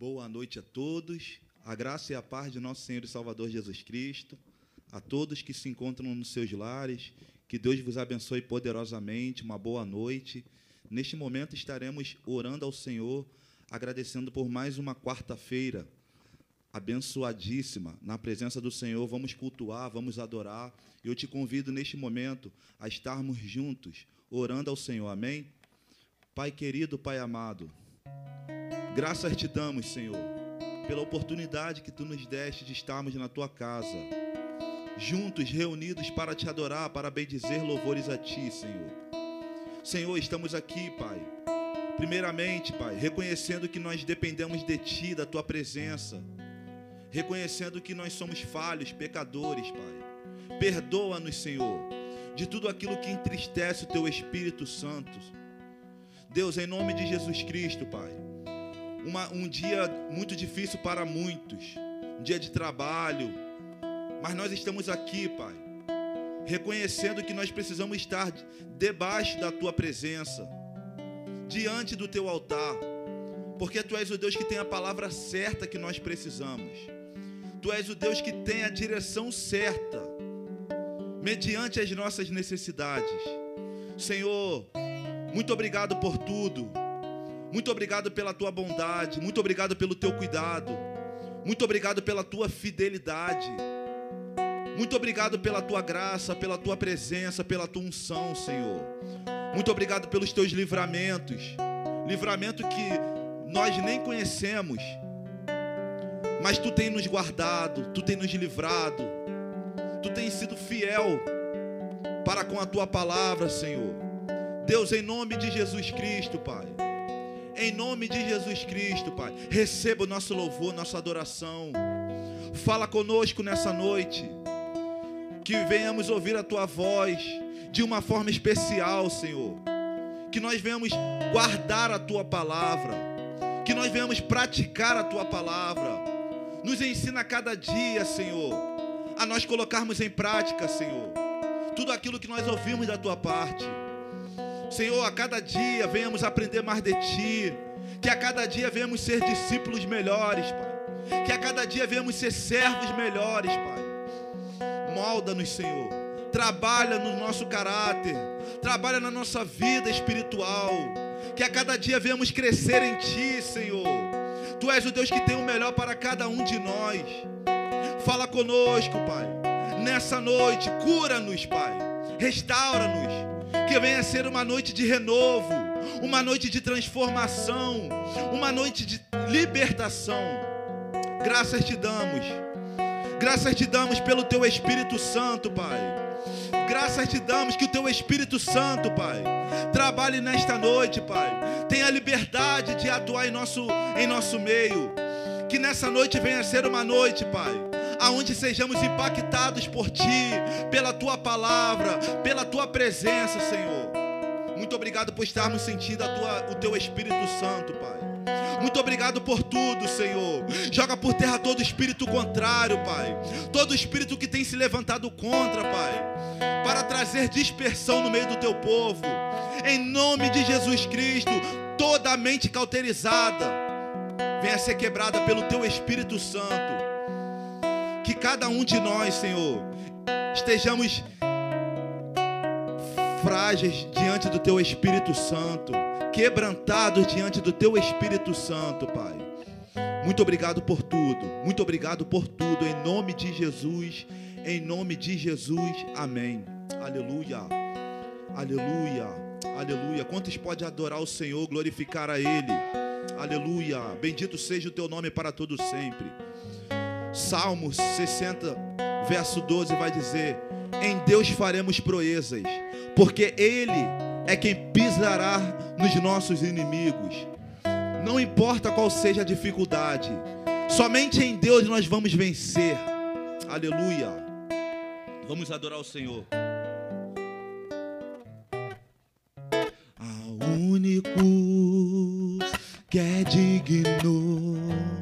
Boa noite a todos. A graça e a paz de nosso Senhor e Salvador Jesus Cristo. A todos que se encontram nos seus lares. Que Deus vos abençoe poderosamente. Uma boa noite. Neste momento estaremos orando ao Senhor, agradecendo por mais uma quarta-feira abençoadíssima na presença do Senhor. Vamos cultuar, vamos adorar. Eu te convido neste momento a estarmos juntos, orando ao Senhor. Amém? Pai querido, Pai amado, graças te damos, Senhor, pela oportunidade que tu nos deste de estarmos na tua casa, juntos, reunidos para te adorar, para bendizer louvores a ti, Senhor. Senhor, estamos aqui, Pai. Primeiramente, Pai, reconhecendo que nós dependemos de Ti, da Tua presença, reconhecendo que nós somos falhos, pecadores, Pai. Perdoa-nos, Senhor, de tudo aquilo que entristece o Teu Espírito Santo. Deus, em nome de Jesus Cristo, Pai. Uma, um dia muito difícil para muitos, um dia de trabalho, mas nós estamos aqui, Pai, reconhecendo que nós precisamos estar debaixo da Tua presença, diante do Teu altar, porque Tu és o Deus que tem a palavra certa que nós precisamos, Tu és o Deus que tem a direção certa, mediante as nossas necessidades. Senhor, muito obrigado por tudo. Muito obrigado pela tua bondade. Muito obrigado pelo teu cuidado. Muito obrigado pela tua fidelidade. Muito obrigado pela tua graça, pela tua presença, pela tua unção, Senhor. Muito obrigado pelos teus livramentos. Livramento que nós nem conhecemos. Mas tu tem nos guardado, tu tem nos livrado. Tu tem sido fiel para com a tua palavra, Senhor. Deus, em nome de Jesus Cristo, Pai. Em nome de Jesus Cristo, Pai. Receba o nosso louvor, nossa adoração. Fala conosco nessa noite. Que venhamos ouvir a tua voz de uma forma especial, Senhor. Que nós venhamos guardar a tua palavra. Que nós venhamos praticar a tua palavra. Nos ensina cada dia, Senhor, a nós colocarmos em prática, Senhor, tudo aquilo que nós ouvimos da tua parte. Senhor, a cada dia venhamos aprender mais de Ti. Que a cada dia venhamos ser discípulos melhores, Pai. Que a cada dia venhamos ser servos melhores, Pai. Molda-nos, Senhor. Trabalha no nosso caráter. Trabalha na nossa vida espiritual. Que a cada dia venhamos crescer em Ti, Senhor. Tu és o Deus que tem o melhor para cada um de nós. Fala conosco, Pai. Nessa noite, cura-nos, Pai. Restaura-nos que venha ser uma noite de renovo, uma noite de transformação, uma noite de libertação. Graças te damos, graças te damos pelo teu Espírito Santo, Pai. Graças te damos que o teu Espírito Santo, Pai, trabalhe nesta noite, Pai. Tenha liberdade de atuar em nosso, em nosso meio. Que nessa noite venha ser uma noite, Pai, aonde sejamos impactados por Ti, pela Tua palavra, pela Tua presença, Senhor. Muito obrigado por estarmos sentindo tua, o Teu Espírito Santo, Pai. Muito obrigado por tudo, Senhor. Joga por terra todo espírito contrário, Pai. Todo espírito que tem se levantado contra, Pai. Para trazer dispersão no meio do teu povo. Em nome de Jesus Cristo, toda mente cauterizada venha ser quebrada pelo teu Espírito Santo que cada um de nós, Senhor, estejamos frágeis diante do Teu Espírito Santo, quebrantados diante do Teu Espírito Santo, Pai. Muito obrigado por tudo, muito obrigado por tudo, em nome de Jesus, em nome de Jesus, amém. Aleluia, aleluia, aleluia. Quantos podem adorar o Senhor, glorificar a Ele? Aleluia, bendito seja o Teu nome para todo sempre. Salmos 60, verso 12 vai dizer: Em Deus faremos proezas, porque Ele é quem pisará nos nossos inimigos. Não importa qual seja a dificuldade, somente em Deus nós vamos vencer. Aleluia. Vamos adorar o Senhor. Ao único que é digno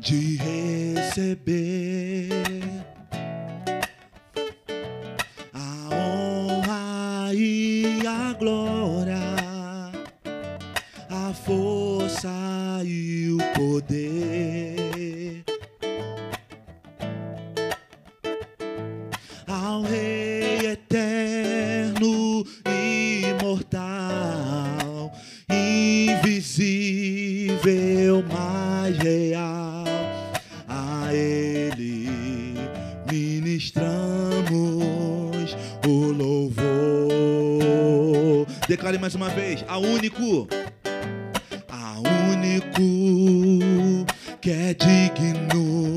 de receber a honra e a glória, a força e o poder. Ao Rei eterno, imortal, invisível, mais real. Declare mais uma vez: a único, a único que é digno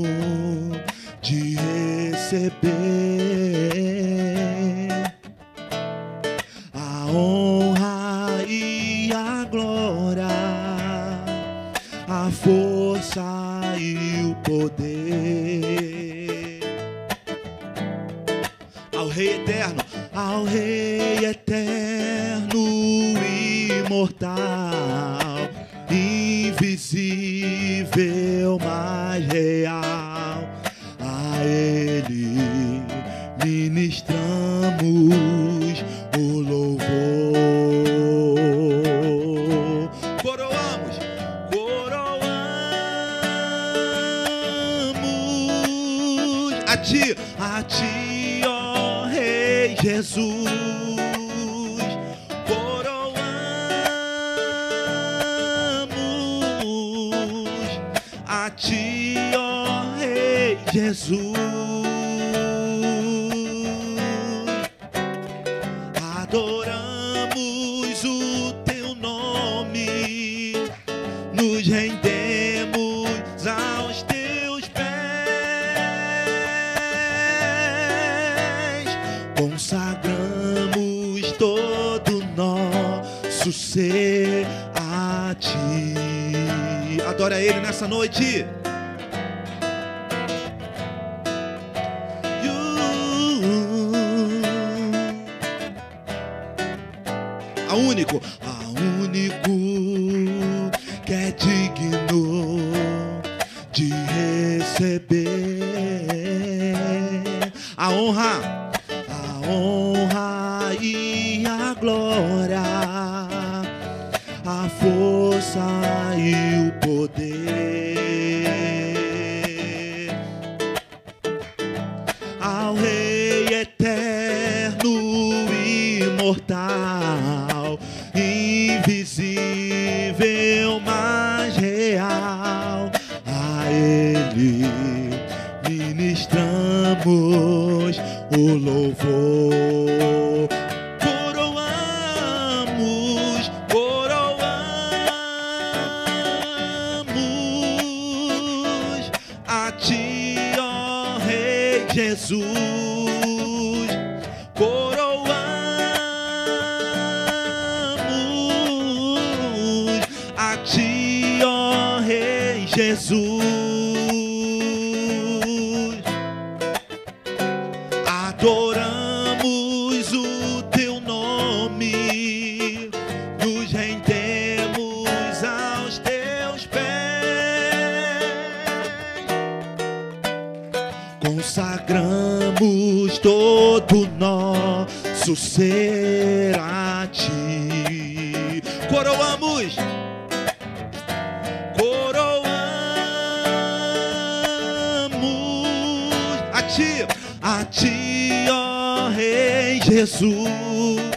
a ti, ó Rei Jesus.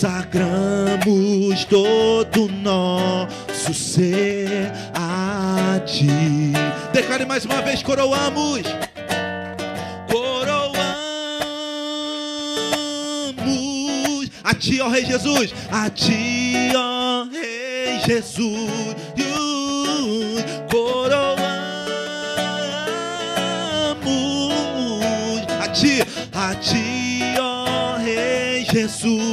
consagramos todo nosso ser a ti. Declare mais uma vez: coroamos. Coroamos a ti, ó Rei Jesus. A ti, ó Rei Jesus. Coroamos a ti, a ti, ó Rei Jesus.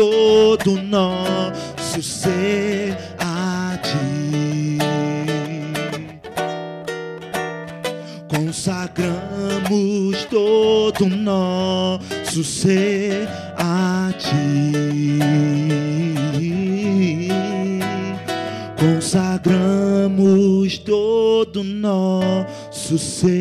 todo nosso ser a ti. Consagramos todo nosso ser a ti. Consagramos todo nosso ser.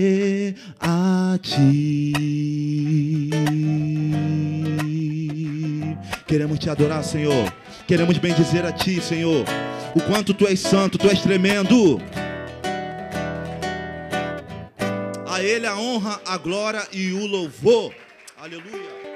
adorar, Senhor. Queremos bendizer a Ti, Senhor. O quanto Tu és santo, Tu és tremendo. A Ele a honra, a glória e o louvor. Aleluia.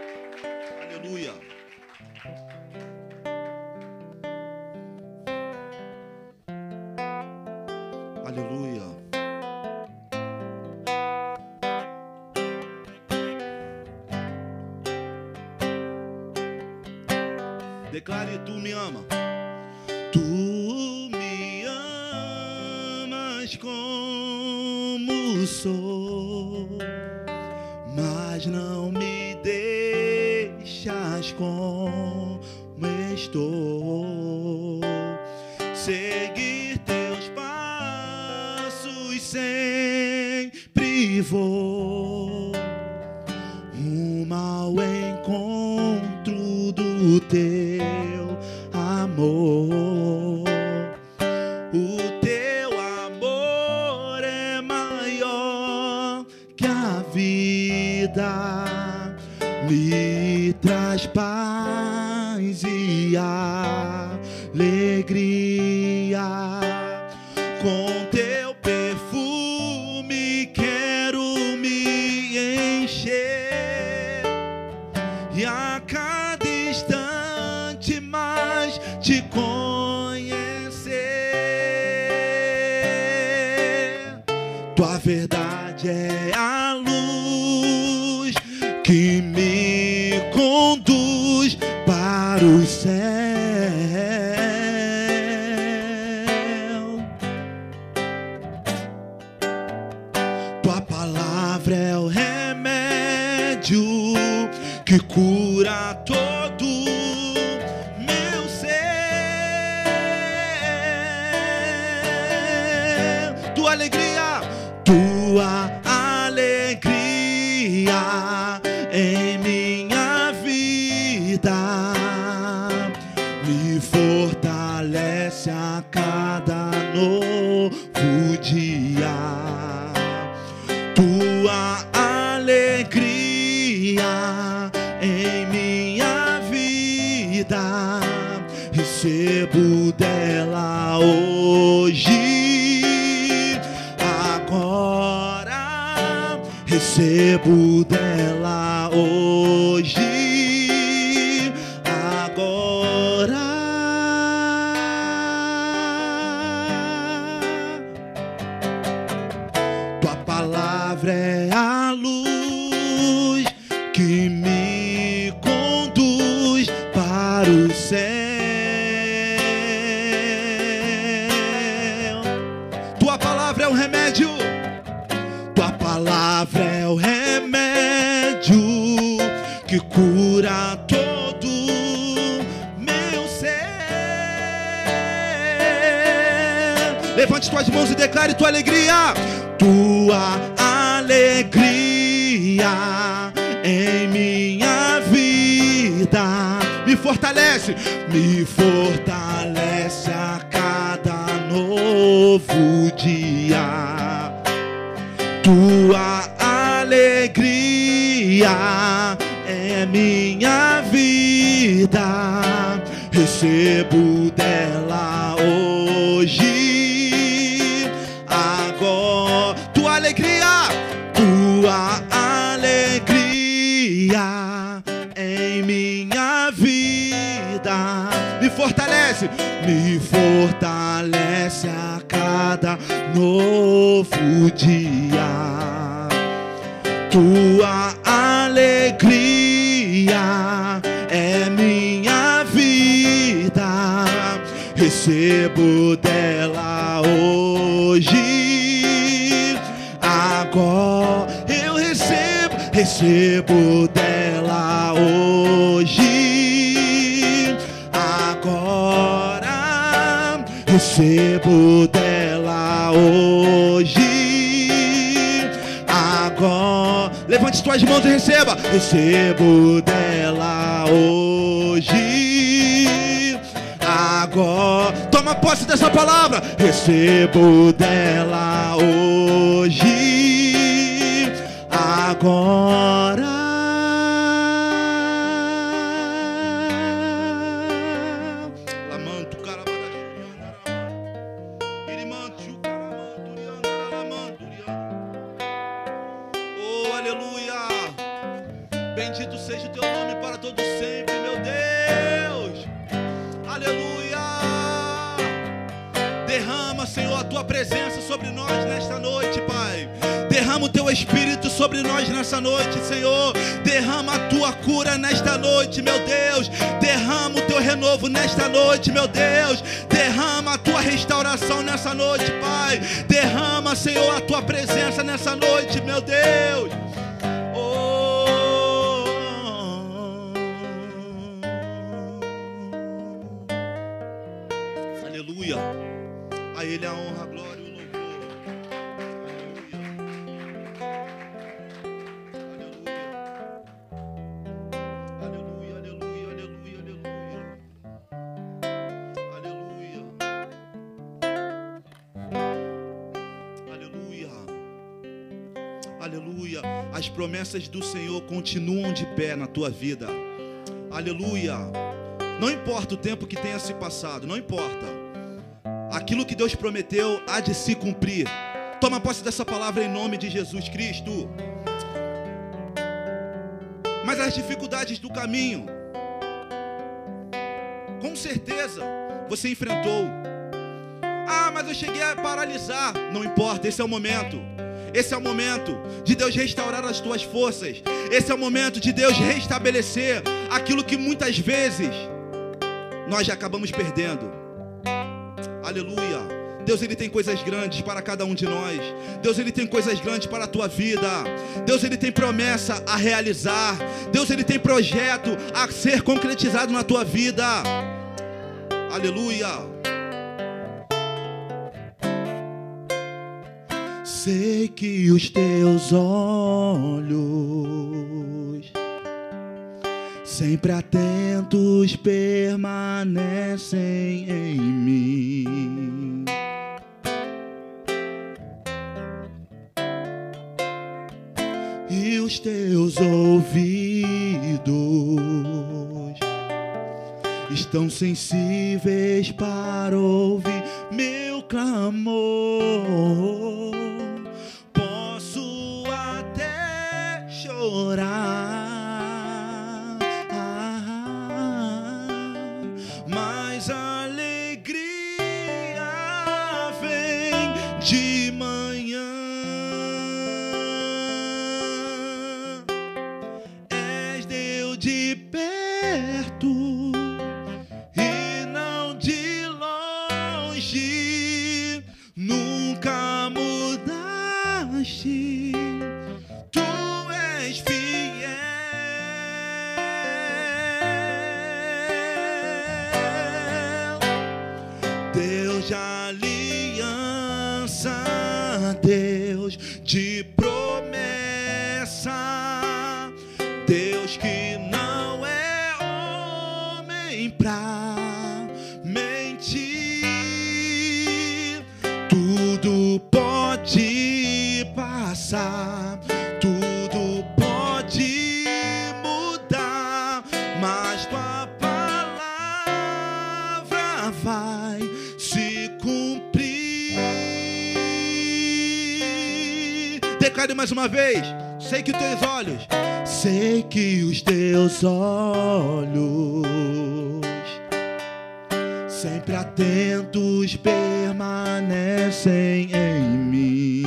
que cura todo. Sobre nós nessa noite, Senhor. Derrama a tua cura nesta noite, meu Deus. Derrama o teu renovo nesta noite, meu Deus. Derrama a tua restauração nessa noite, Pai. Derrama, Senhor, a tua presença nessa noite, meu Deus. Promessas do Senhor continuam de pé na tua vida. Aleluia. Não importa o tempo que tenha se passado, não importa. Aquilo que Deus prometeu há de se cumprir. Toma posse dessa palavra em nome de Jesus Cristo. Mas as dificuldades do caminho, com certeza você enfrentou. Ah, mas eu cheguei a paralisar. Não importa, esse é o momento. Esse é o momento de Deus restaurar as tuas forças. Esse é o momento de Deus restabelecer aquilo que muitas vezes nós já acabamos perdendo. Aleluia. Deus ele tem coisas grandes para cada um de nós. Deus ele tem coisas grandes para a tua vida. Deus ele tem promessa a realizar. Deus ele tem projeto a ser concretizado na tua vida. Aleluia. Sei que os teus olhos sempre atentos permanecem em mim. E os teus ouvidos estão sensíveis para ouvir meu clamor. Posso até chorar, tudo pode mudar, mas tua palavra vai se cumprir. Declare mais uma vez. Sei que os teus olhos, sei que os teus olhos sempre atentos permanecem em mim.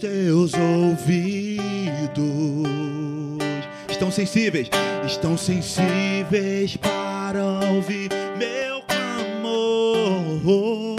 Teus ouvidos estão sensíveis, estão sensíveis para ouvir meu clamor.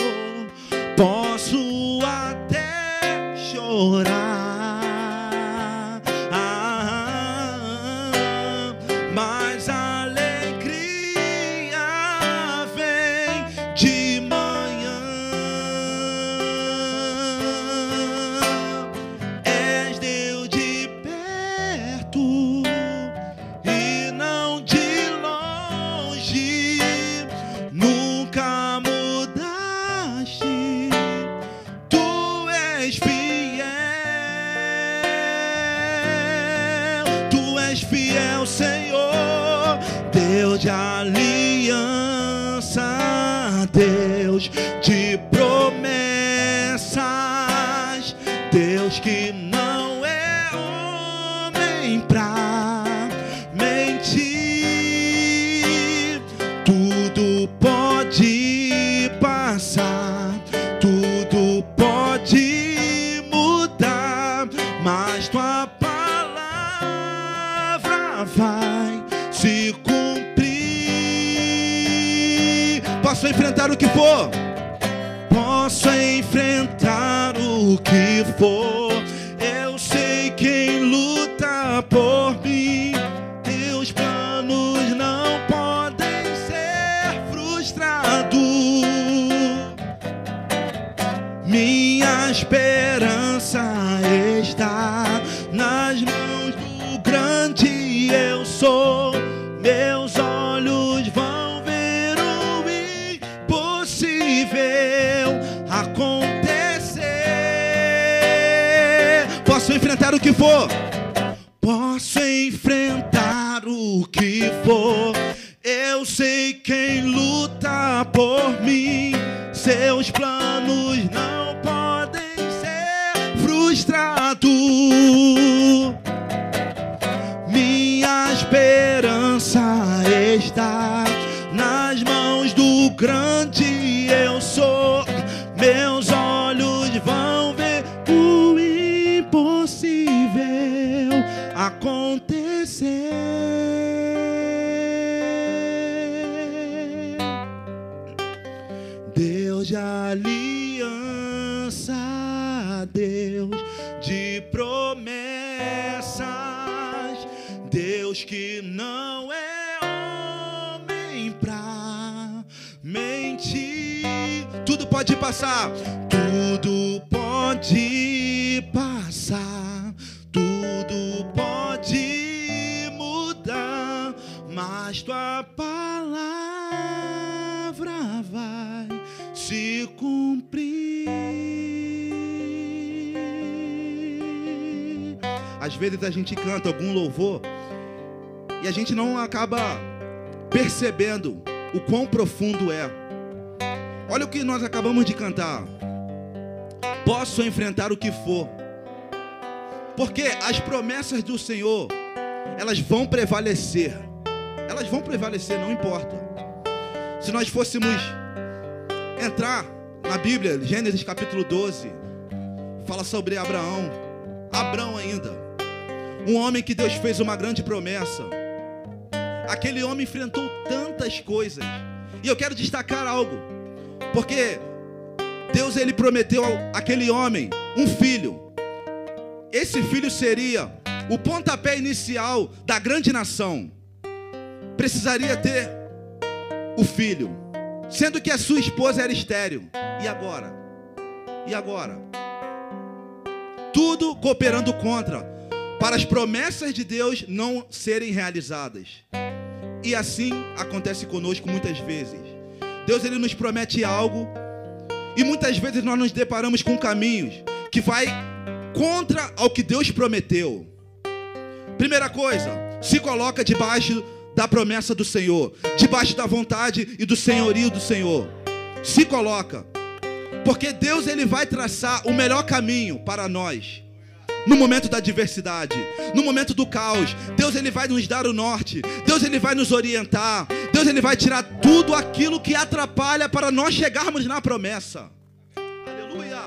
Acaba percebendo o quão profundo é. Olha o que nós acabamos de cantar. Posso enfrentar o que for. Porque as promessas do Senhor, elas vão prevalecer. Elas vão prevalecer, não importa. Se nós fôssemos entrar na Bíblia, Gênesis capítulo 12, fala sobre Abraão. Abraão ainda. Um homem que Deus fez uma grande promessa. Aquele homem enfrentou tantas coisas. E eu quero destacar algo. Porque Deus ele prometeu àquele homem um filho. Esse filho seria o pontapé inicial da grande nação. Precisaria ter o filho, sendo que a sua esposa era estéril. E agora? E agora? Tudo cooperando contra para as promessas de Deus não serem realizadas. E assim acontece conosco muitas vezes. Deus ele nos promete algo e muitas vezes nós nos deparamos com caminhos que vai contra ao que Deus prometeu. Primeira coisa, se coloca debaixo da promessa do Senhor, debaixo da vontade e do senhorio do Senhor. Se coloca. Porque Deus ele vai traçar o melhor caminho para nós. No momento da adversidade, no momento do caos, Deus ele vai nos dar o norte. Deus ele vai nos orientar. Deus ele vai tirar tudo aquilo que atrapalha para nós chegarmos na promessa. Aleluia.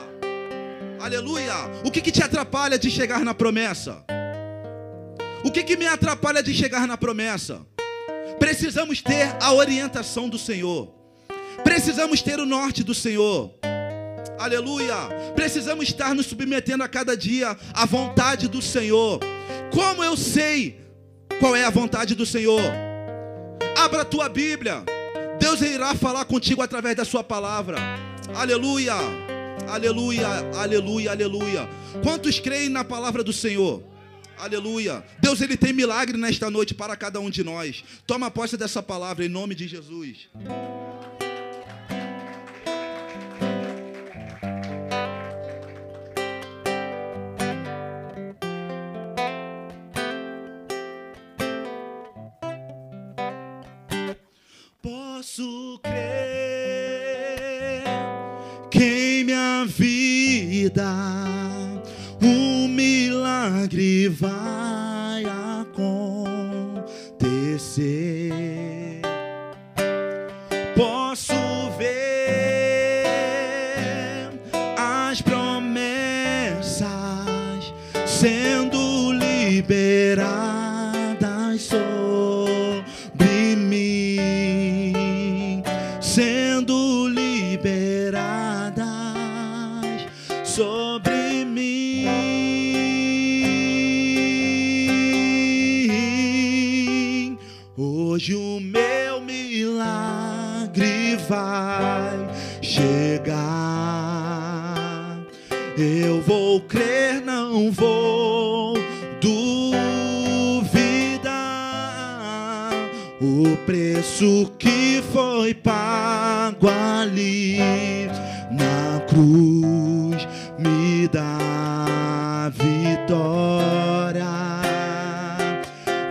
Aleluia. O que, que te atrapalha de chegar na promessa? O que, que me atrapalha de chegar na promessa? Precisamos ter a orientação do Senhor. Precisamos ter o norte do Senhor. Aleluia. Precisamos estar nos submetendo a cada dia à vontade do Senhor. Como eu sei qual é a vontade do Senhor? Abra a tua Bíblia. Deus irá falar contigo através da sua palavra. Aleluia. Aleluia, aleluia, aleluia. Quantos creem na palavra do Senhor? Aleluia. Deus ele tem milagre nesta noite para cada um de nós. Toma posse dessa palavra em nome de Jesus.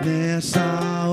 their song.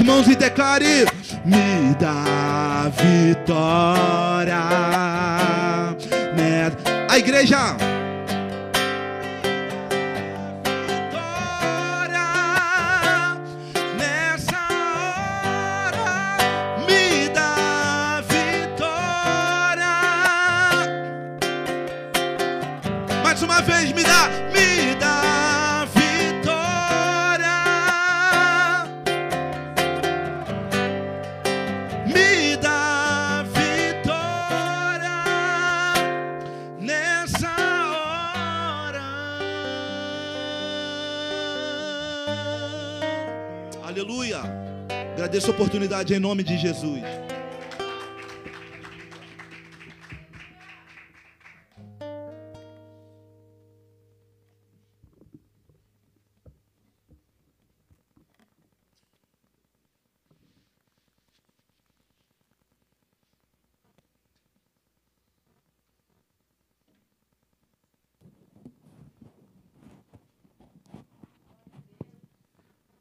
mãos e declara.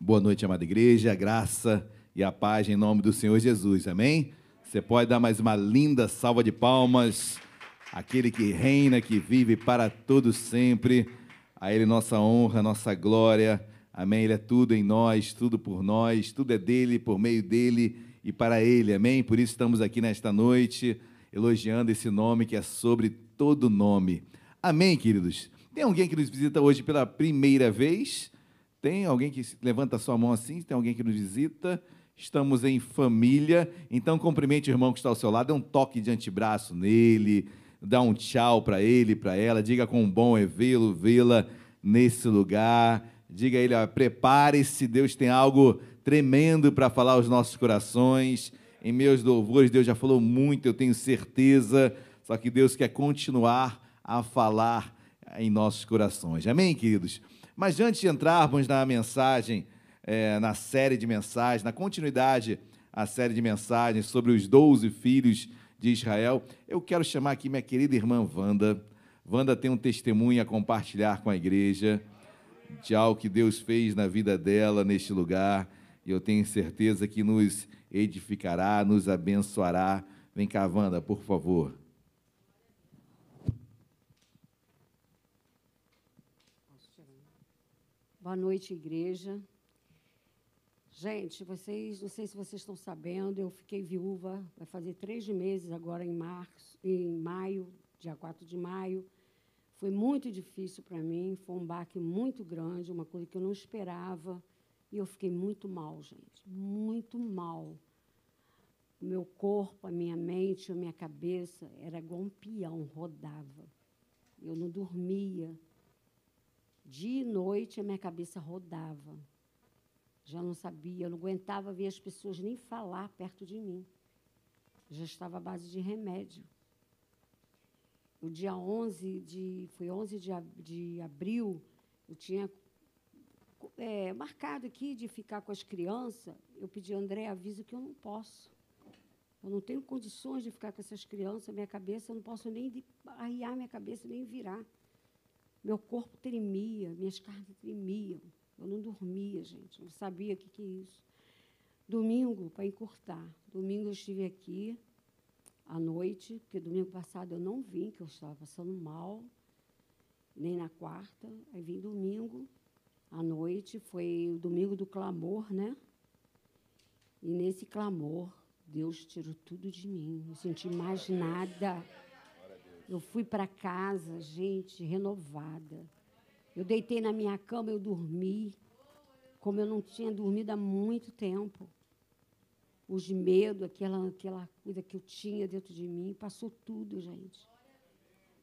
Boa noite, amada igreja, a graça e a paz em nome do Senhor Jesus. Amém? Você pode dar mais uma linda salva de palmas aquele que reina, que vive para todos sempre, a Ele nossa honra, nossa glória, amém? Ele é tudo em nós, tudo por nós, tudo é dele, por meio dele e para Ele, amém? Por isso estamos aqui nesta noite, elogiando esse nome que é sobre todo nome, amém, queridos? Tem alguém que nos visita hoje pela primeira vez? Tem alguém que levanta sua mão assim? Tem alguém que nos visita? Estamos em família, então cumprimente o irmão que está ao seu lado, dê um toque de antebraço nele, dá um tchau para ele, para ela, diga com bom é vê-lo, vê-la nesse lugar. Diga a ele, prepare-se, Deus tem algo tremendo para falar aos nossos corações. Em meus louvores, Deus já falou muito, eu tenho certeza, só que Deus quer continuar a falar em nossos corações. Amém, queridos? Mas antes de entrarmos na mensagem, é, na série de mensagens, na continuidade a série de mensagens sobre os doze filhos de Israel, eu quero chamar aqui minha querida irmã Wanda. Wanda tem um testemunho a compartilhar com a igreja de algo que Deus fez na vida dela neste lugar, e eu tenho certeza que nos edificará, nos abençoará. Vem cá, Wanda, por favor. Boa noite, igreja. Gente, vocês, não sei se vocês estão sabendo, eu fiquei viúva, vai fazer três meses agora em março, em maio, dia 4 de maio. Foi muito difícil para mim, foi um baque muito grande, uma coisa que eu não esperava. E eu fiquei muito mal, gente, muito mal. O meu corpo, a minha mente, a minha cabeça era igual um peão, rodava. Eu não dormia, Dia e noite a minha cabeça rodava. Já não sabia, eu não aguentava ver as pessoas nem falar perto de mim. Já estava à base de remédio. O dia 11 de, foi 11 de, de abril, eu tinha é, marcado aqui de ficar com as crianças. Eu pedi a André, avisa que eu não posso. Eu não tenho condições de ficar com essas crianças, minha cabeça, eu não posso nem arriar minha cabeça, nem virar. Meu corpo tremia, minhas carnes tremiam. Eu não dormia, gente. Não sabia o que, que é isso. Domingo, para encurtar. Domingo eu estive aqui à noite, porque domingo passado eu não vim, que eu estava passando mal, nem na quarta. Aí vim domingo à noite, foi o domingo do clamor, né? E nesse clamor, Deus tirou tudo de mim. Não senti mais nada. Eu fui para casa, gente, renovada. Eu deitei na minha cama, eu dormi, como eu não tinha dormido há muito tempo. Os medos, aquela, aquela coisa que eu tinha dentro de mim, passou tudo, gente.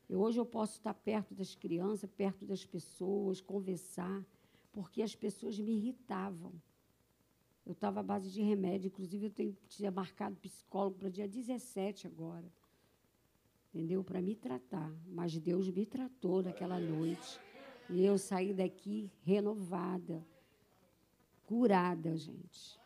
Eu, hoje eu posso estar perto das crianças, perto das pessoas, conversar, porque as pessoas me irritavam. Eu estava à base de remédio, inclusive eu tenho, tinha marcado psicólogo para dia 17 agora entendeu? Para me tratar. Mas Deus me tratou naquela noite. E eu saí daqui renovada, curada, gente.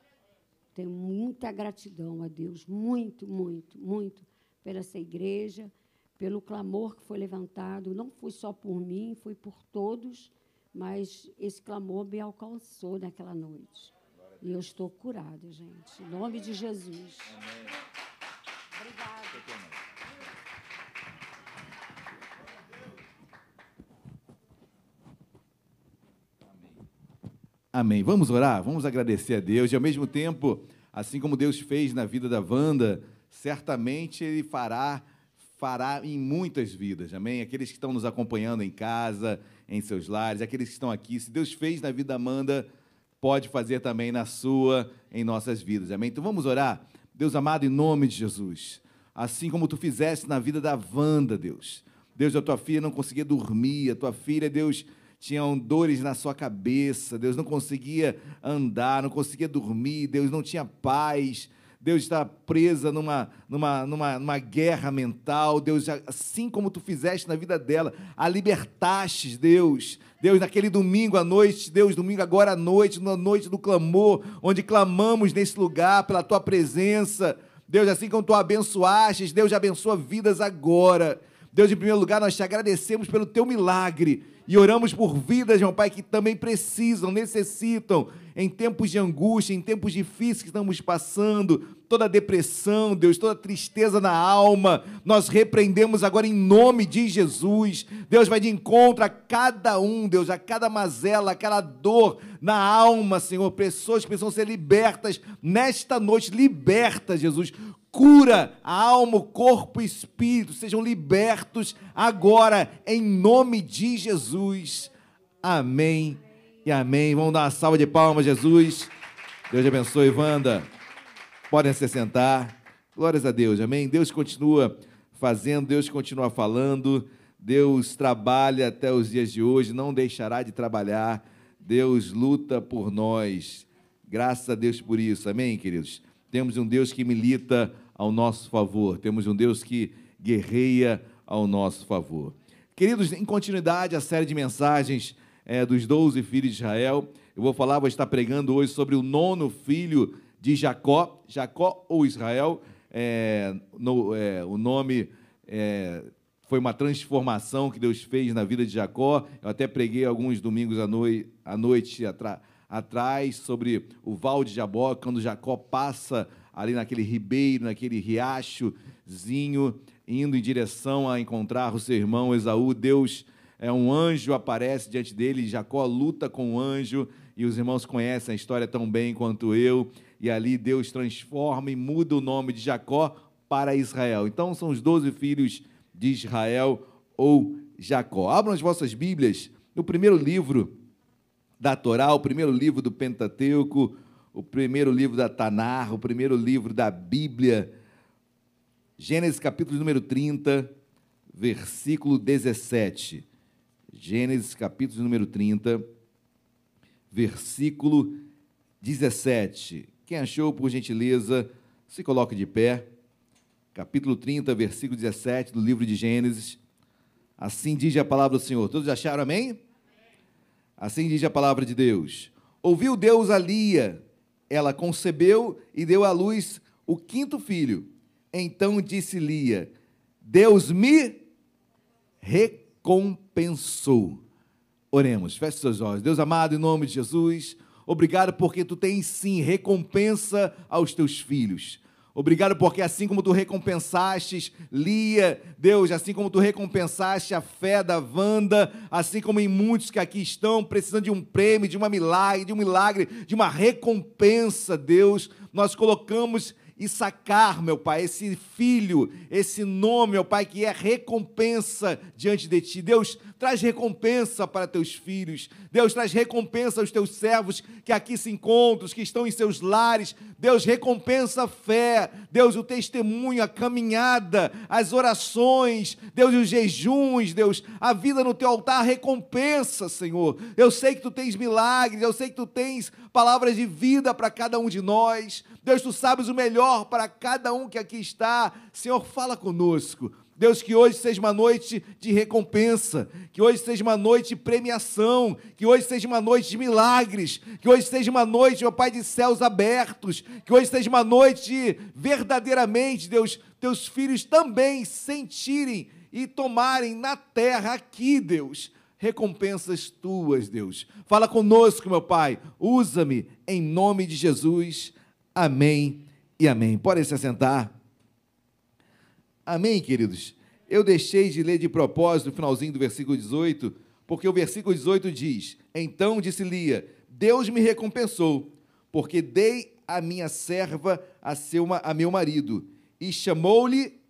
Tenho muita gratidão a Deus, muito, muito, muito, pela essa igreja, pelo clamor que foi levantado. Não foi só por mim, foi por todos, mas esse clamor me alcançou naquela noite. E eu estou curada, gente. Em nome de Jesus. Amém. Obrigada. Amém. Vamos orar? Vamos agradecer a Deus. E ao mesmo tempo, assim como Deus fez na vida da Wanda, certamente Ele fará, fará em muitas vidas. Amém? Aqueles que estão nos acompanhando em casa, em seus lares, aqueles que estão aqui. Se Deus fez na vida da Amanda, pode fazer também na sua, em nossas vidas. Amém? Então vamos orar. Deus amado, em nome de Jesus. Assim como tu fizeste na vida da Wanda, Deus. Deus, a tua filha não conseguia dormir, a tua filha, Deus tinham dores na sua cabeça, Deus não conseguia andar, não conseguia dormir, Deus não tinha paz, Deus está presa numa, numa, numa, numa guerra mental, Deus, assim como tu fizeste na vida dela, a libertastes, Deus. Deus, naquele domingo à noite, Deus, domingo agora à noite, na noite do clamor, onde clamamos nesse lugar pela tua presença. Deus, assim como tu abençoastes, Deus abençoa vidas agora. Deus, em primeiro lugar, nós te agradecemos pelo teu milagre e oramos por vidas, meu Pai, que também precisam, necessitam em tempos de angústia, em tempos difíceis que estamos passando, toda depressão, Deus, toda tristeza na alma, nós repreendemos agora em nome de Jesus. Deus vai de encontro a cada um, Deus, a cada mazela, aquela dor na alma, Senhor. Pessoas que precisam ser libertas nesta noite, libertas, Jesus. Cura a alma, o corpo e espírito, sejam libertos agora, em nome de Jesus. Amém e amém. Vamos dar uma salva de palmas, Jesus. Deus te abençoe, Wanda. Podem se sentar. Glórias a Deus, amém? Deus continua fazendo, Deus continua falando, Deus trabalha até os dias de hoje, não deixará de trabalhar. Deus luta por nós. Graças a Deus por isso, amém, queridos? Temos um Deus que milita ao nosso favor, temos um Deus que guerreia ao nosso favor. Queridos, em continuidade à série de mensagens é, dos doze filhos de Israel, eu vou falar, vou estar pregando hoje sobre o nono filho de Jacó, Jacó ou Israel, é, no, é, o nome é, foi uma transformação que Deus fez na vida de Jacó. Eu até preguei alguns domingos à, noi à noite atra atrás sobre o Val de Jabó, quando Jacó passa ali naquele ribeiro, naquele riachozinho, indo em direção a encontrar o seu irmão Esaú. Deus é um anjo aparece diante dele, Jacó luta com o anjo, e os irmãos conhecem a história tão bem quanto eu e ali Deus transforma e muda o nome de Jacó para Israel. Então são os doze filhos de Israel ou Jacó. Abram as vossas Bíblias no primeiro livro da Torá, o primeiro livro do Pentateuco, o primeiro livro da Tanar, o primeiro livro da Bíblia. Gênesis capítulo número 30, versículo 17. Gênesis capítulo número 30, versículo 17. Quem achou, por gentileza, se coloque de pé. Capítulo 30, versículo 17 do livro de Gênesis. Assim diz a palavra do Senhor. Todos acharam amém? Assim diz a palavra de Deus. Ouviu Deus a Lia, ela concebeu e deu à luz o quinto filho. Então disse Lia: Deus me recompensou. Oremos, feche seus olhos. Deus amado, em nome de Jesus. Obrigado porque tu tens sim recompensa aos teus filhos. Obrigado porque assim como tu recompensaste Lia, Deus, assim como tu recompensaste a fé da Wanda, assim como em muitos que aqui estão precisando de um prêmio, de uma milagre, de um milagre, de uma recompensa, Deus, nós colocamos sacar, meu Pai, esse filho, esse nome, meu Pai, que é recompensa diante de Ti. Deus, traz recompensa para Teus filhos. Deus, traz recompensa aos Teus servos que aqui se encontram, que estão em seus lares. Deus, recompensa a fé. Deus, o testemunho, a caminhada, as orações. Deus, os jejuns. Deus, a vida no Teu altar, recompensa, Senhor. Eu sei que Tu tens milagres, eu sei que Tu tens palavras de vida para cada um de nós. Deus, Tu sabes o melhor para cada um que aqui está. Senhor, fala conosco. Deus, que hoje seja uma noite de recompensa, que hoje seja uma noite de premiação, que hoje seja uma noite de milagres, que hoje seja uma noite, meu Pai, de céus abertos, que hoje seja uma noite de verdadeiramente, Deus, teus filhos também sentirem e tomarem na terra aqui, Deus, recompensas tuas, Deus. Fala conosco, meu Pai, usa-me em nome de Jesus. Amém e amém. Podem se assentar. Amém, queridos? Eu deixei de ler de propósito o finalzinho do versículo 18, porque o versículo 18 diz: Então disse Lia: Deus me recompensou, porque dei a minha serva a, seu, a meu marido, e chamou-lhe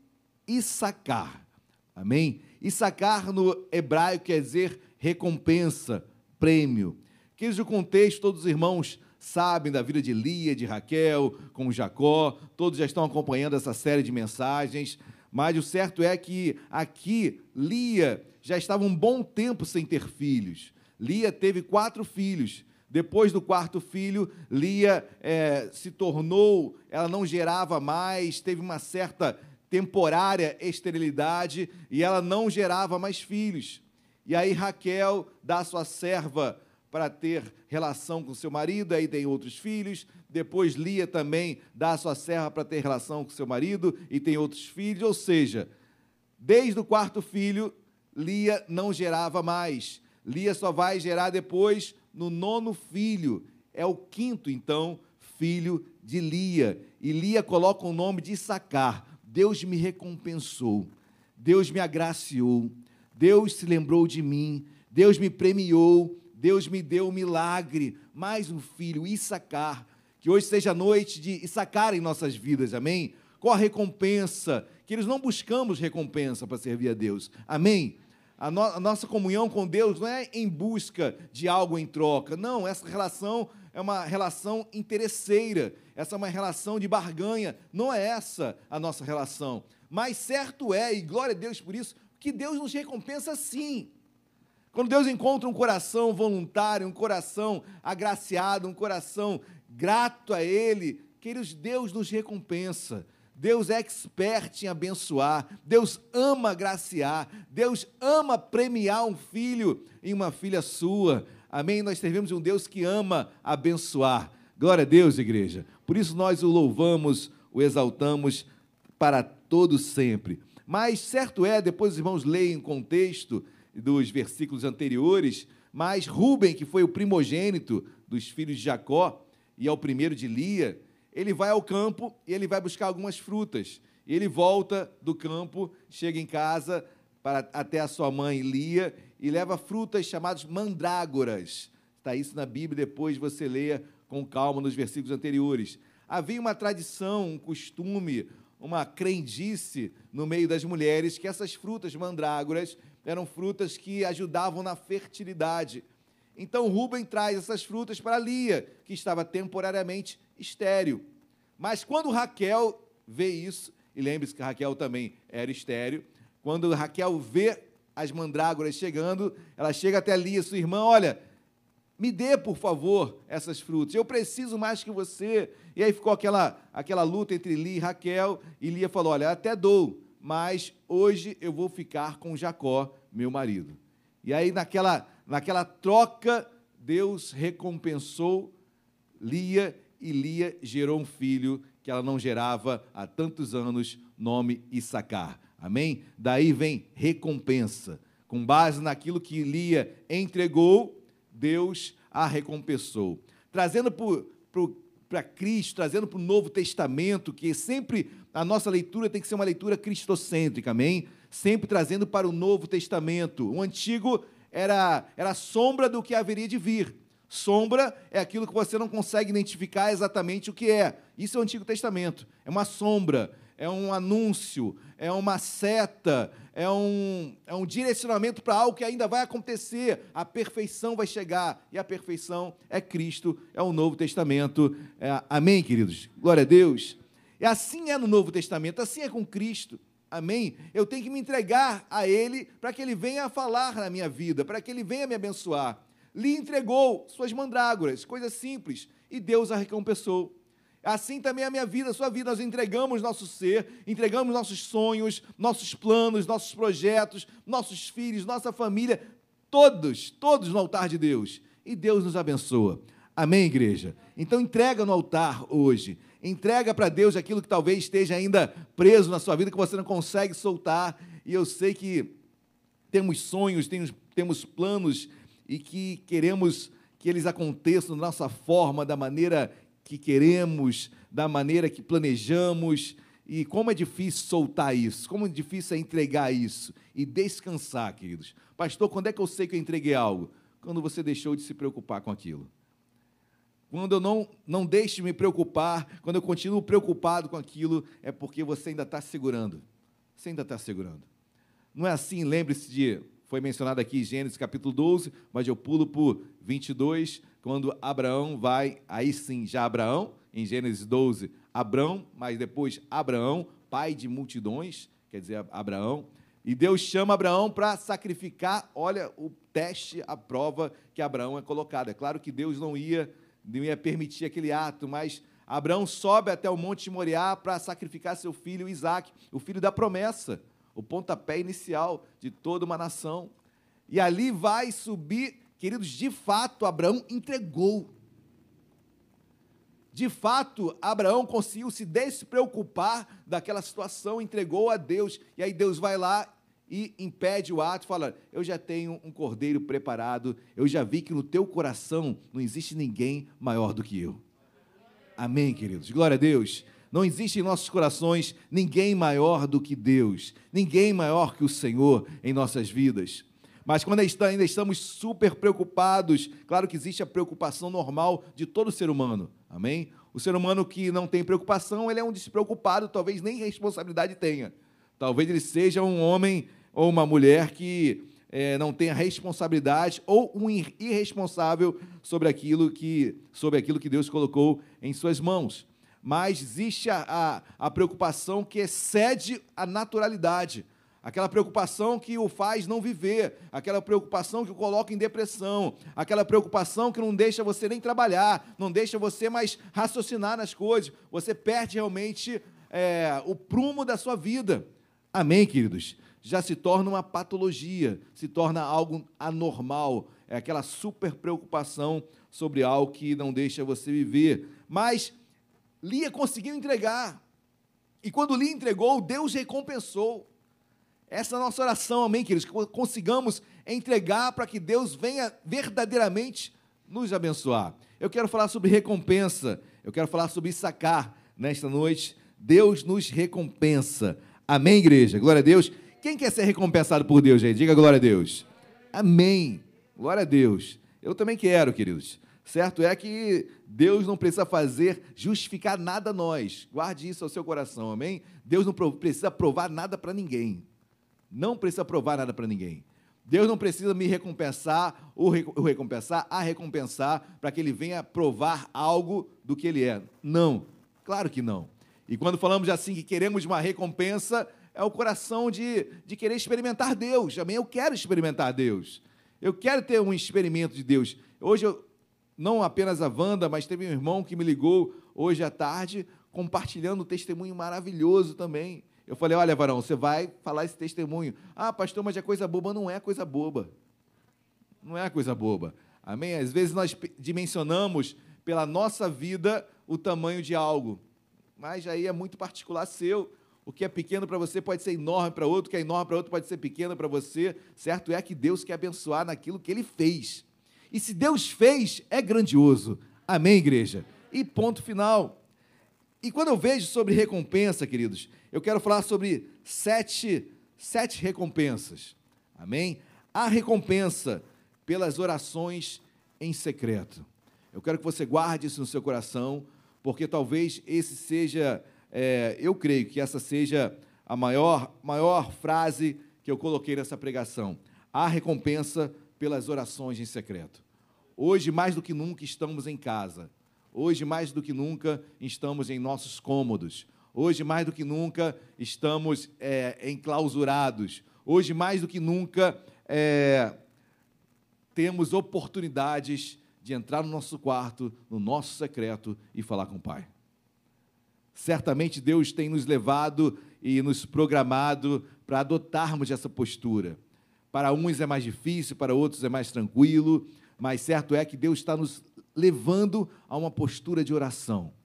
Issacar. Amém? Issacar no hebraico quer dizer recompensa, prêmio. Queridos, o contexto, todos os irmãos sabem da vida de Lia, de Raquel, com Jacó, todos já estão acompanhando essa série de mensagens, mas o certo é que aqui Lia já estava um bom tempo sem ter filhos. Lia teve quatro filhos. Depois do quarto filho, Lia é, se tornou, ela não gerava mais, teve uma certa temporária esterilidade e ela não gerava mais filhos. E aí Raquel dá sua serva para ter relação com seu marido, aí tem outros filhos. Depois Lia também dá sua serra para ter relação com seu marido e tem outros filhos. Ou seja, desde o quarto filho, Lia não gerava mais. Lia só vai gerar depois no nono filho. é o quinto, então, filho de Lia. E Lia coloca o nome de Issacar. Deus me recompensou, Deus me agraciou, Deus se lembrou de mim, Deus me premiou, Deus me deu um milagre, mais um filho, Issacar. Que hoje seja noite de Issacar em nossas vidas, amém? Qual a recompensa? Que eles não buscamos recompensa para servir a Deus, amém? A, no, a, nossa comunhão com Deus não é em busca de algo em troca. Não, essa relação é uma relação interesseira. Essa é uma relação de barganha. Não é essa a nossa relação. Mas certo é, e glória a Deus por isso, que Deus nos recompensa sim. Quando Deus encontra um coração voluntário, um coração agraciado, um coração grato a Ele, queridos, Deus nos recompensa. Deus é expert em abençoar, Deus ama agraciar, Deus ama premiar um filho e uma filha sua. Amém? Nós servimos um Deus que ama abençoar. Glória a Deus, igreja. Por isso nós o louvamos, o exaltamos para todo sempre. Mas certo é, depois os irmãos leem o contexto dos versículos anteriores, mas Rubem, que foi o primogênito dos filhos de Jacó e é o primeiro de Lia, ele vai ao campo e ele vai buscar algumas frutas. Ele volta do campo, chega em casa para, até a sua mãe Lia e leva frutas chamadas mandrágoras. Está isso na Bíblia, depois você leia com calma nos versículos anteriores. Havia uma tradição, um costume, uma crendice no meio das mulheres que essas frutas mandrágoras eram frutas que ajudavam na fertilidade. Então Rubem traz essas frutas para Lia, que estava temporariamente estéril. Mas quando Raquel vê isso, e lembre-se que Raquel também era estéril, quando Raquel vê as mandrágoras chegando, ela chega até Lia, sua irmã, olha, me dê, por favor, essas frutas, eu preciso mais que você. E aí ficou aquela, aquela luta entre Lia e Raquel, e Lia falou, olha, até dou, mas hoje eu vou ficar com Jacó, meu marido. E aí, naquela, naquela troca, Deus recompensou Lia e Lia gerou um filho que ela não gerava há tantos anos, nome Issacar. Amém? Daí vem recompensa. Com base naquilo que Lia entregou, Deus a recompensou. Trazendo para Cristo, trazendo para o Novo Testamento, que sempre a nossa leitura tem que ser uma leitura cristocêntrica, amém? Sempre trazendo para o Novo Testamento. O antigo era, era sombra do que haveria de vir. Sombra é aquilo que você não consegue identificar exatamente o que é. Isso é o Antigo Testamento. É uma sombra, é um anúncio, é uma seta, é um, é um direcionamento para algo que ainda vai acontecer. A perfeição vai chegar. E a perfeição é Cristo, é o Novo Testamento. É, amém, queridos? Glória a Deus. E assim é no Novo Testamento, assim é com Cristo. Amém? Eu tenho que me entregar a Ele para que Ele venha falar na minha vida, para que Ele venha me abençoar lhe entregou suas mandrágoras, coisas simples, e Deus a recompensou. Assim também a minha vida, a sua vida, nós entregamos nosso ser, entregamos nossos sonhos, nossos planos, nossos projetos, nossos filhos, nossa família, todos, todos no altar de Deus. E Deus nos abençoa. Amém, igreja? Então entrega no altar hoje. Entrega para Deus aquilo que talvez esteja ainda preso na sua vida, que você não consegue soltar. E eu sei que temos sonhos, temos, temos planos e que queremos que eles aconteçam da nossa forma, da maneira que queremos, da maneira que planejamos. E como é difícil soltar isso, como é difícil é entregar isso e descansar, queridos. Pastor, quando é que eu sei que eu entreguei algo? Quando você deixou de se preocupar com aquilo. Quando eu não, não deixo de me preocupar, quando eu continuo preocupado com aquilo, é porque você ainda está segurando. Você ainda está segurando. Não é assim, lembre-se de foi mencionado aqui Gênesis capítulo 12, mas eu pulo por 22, quando Abraão vai, aí sim, já Abraão, em Gênesis 12, Abraão, mas depois Abraão, pai de multidões, quer dizer, Abraão, e Deus chama Abraão para sacrificar, olha o teste, a prova que Abraão é colocado. É claro que Deus não ia, não ia permitir aquele ato, mas Abraão sobe até o Monte Moriá para sacrificar seu filho Isaac, o filho da promessa o pontapé inicial de toda uma nação. E ali vai subir, queridos, de fato, Abraão entregou. De fato, Abraão conseguiu se despreocupar daquela situação, entregou a Deus. E aí Deus vai lá e impede o ato, fala: Eu já tenho um cordeiro preparado, eu já vi que no teu coração não existe ninguém maior do que eu. Amém, queridos. Glória a Deus. Não existe em nossos corações ninguém maior do que Deus, ninguém maior que o Senhor em nossas vidas. Mas quando ainda estamos super preocupados, claro que existe a preocupação normal de todo ser humano, amém? O ser humano que não tem preocupação, ele é um despreocupado, talvez nem responsabilidade tenha. Talvez ele seja um homem ou uma mulher que é, não tenha responsabilidade ou um irresponsável sobre aquilo que sobre aquilo que Deus colocou em suas mãos. Mas existe a, a, a preocupação que excede a naturalidade aquela preocupação que o faz não viver, aquela preocupação que o coloca em depressão, aquela preocupação que não deixa você nem trabalhar, não deixa você mais raciocinar nas coisas, você perde realmente é, o prumo da sua vida. Amém, queridos? Já se torna uma patologia, se torna algo anormal, é aquela super preocupação sobre algo que não deixa você viver. Mas Lia conseguiu entregar. E quando Lia entregou, Deus recompensou. Essa é a nossa oração, amém, queridos? Que consigamos entregar para que Deus venha verdadeiramente nos abençoar. Eu quero falar sobre recompensa, eu quero falar sobre sacar nesta noite. Deus nos recompensa. Amém, igreja? Glória a Deus. Quem quer ser recompensado por Deus, gente? Diga glória a Deus. Amém. Glória a Deus. Eu também quero, queridos. Certo é que Deus não precisa fazer, justificar nada a nós. Guarde isso ao seu coração, amém? Deus não precisa provar nada para ninguém não precisa provar nada para ninguém. Deus não precisa me recompensar ou recompensar, a recompensar para que ele venha provar algo do que ele é. Não, claro que não. E quando falamos assim que queremos uma recompensa, é o coração de, de querer experimentar Deus. Também eu quero experimentar Deus. Eu quero ter um experimento de Deus. Hoje, eu, não apenas a Wanda, mas teve um irmão que me ligou hoje à tarde, compartilhando um testemunho maravilhoso também. Eu falei: olha, varão, você vai falar esse testemunho. Ah, pastor, mas é coisa boba. Não é coisa boba. Não é coisa boba. Amém? Às vezes nós dimensionamos pela nossa vida o tamanho de algo. Mas aí é muito particular seu. O que é pequeno para você pode ser enorme para outro, o que é enorme para outro pode ser pequeno para você. Certo é que Deus quer abençoar naquilo que ele fez. E se Deus fez, é grandioso. Amém, igreja? E ponto final. E quando eu vejo sobre recompensa, queridos, eu quero falar sobre sete, sete recompensas. Amém? A recompensa pelas orações em secreto. Eu quero que você guarde isso no seu coração, porque talvez esse seja, é, eu creio que essa seja a maior, maior frase que eu coloquei nessa pregação. A recompensa pelas orações em secreto. Hoje, mais do que nunca, estamos em casa. Hoje, mais do que nunca, estamos em nossos cômodos. Hoje, mais do que nunca, estamos é, enclausurados. Hoje, mais do que nunca, é, temos oportunidades de entrar no nosso quarto, no nosso secreto e falar com o Pai. Certamente Deus tem nos levado e nos programado para adotarmos essa postura. Para uns é mais difícil, para outros é mais tranquilo, mas certo é que Deus está nos levando a uma postura de oração.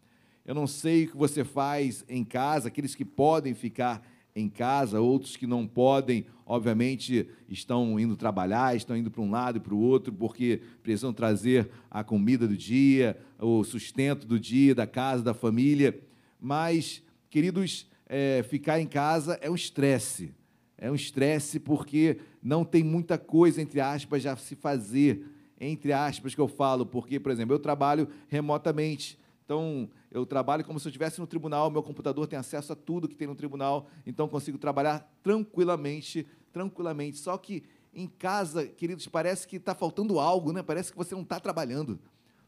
Eu não sei o que você faz em casa, aqueles que podem ficar em casa, outros que não podem, obviamente, estão indo trabalhar, estão indo para um lado e para o outro, porque precisam trazer a comida do dia, o sustento do dia, da casa, da família. Mas, queridos, é, ficar em casa é um estresse. É um estresse porque não tem muita coisa, entre aspas, já se fazer. Entre aspas, que eu falo, porque, por exemplo, eu trabalho remotamente. Então, eu trabalho como se eu estivesse no tribunal, meu computador tem acesso a tudo que tem no tribunal, então consigo trabalhar tranquilamente, tranquilamente. Só que em casa, queridos, parece que está faltando algo, né? Parece que você não está trabalhando.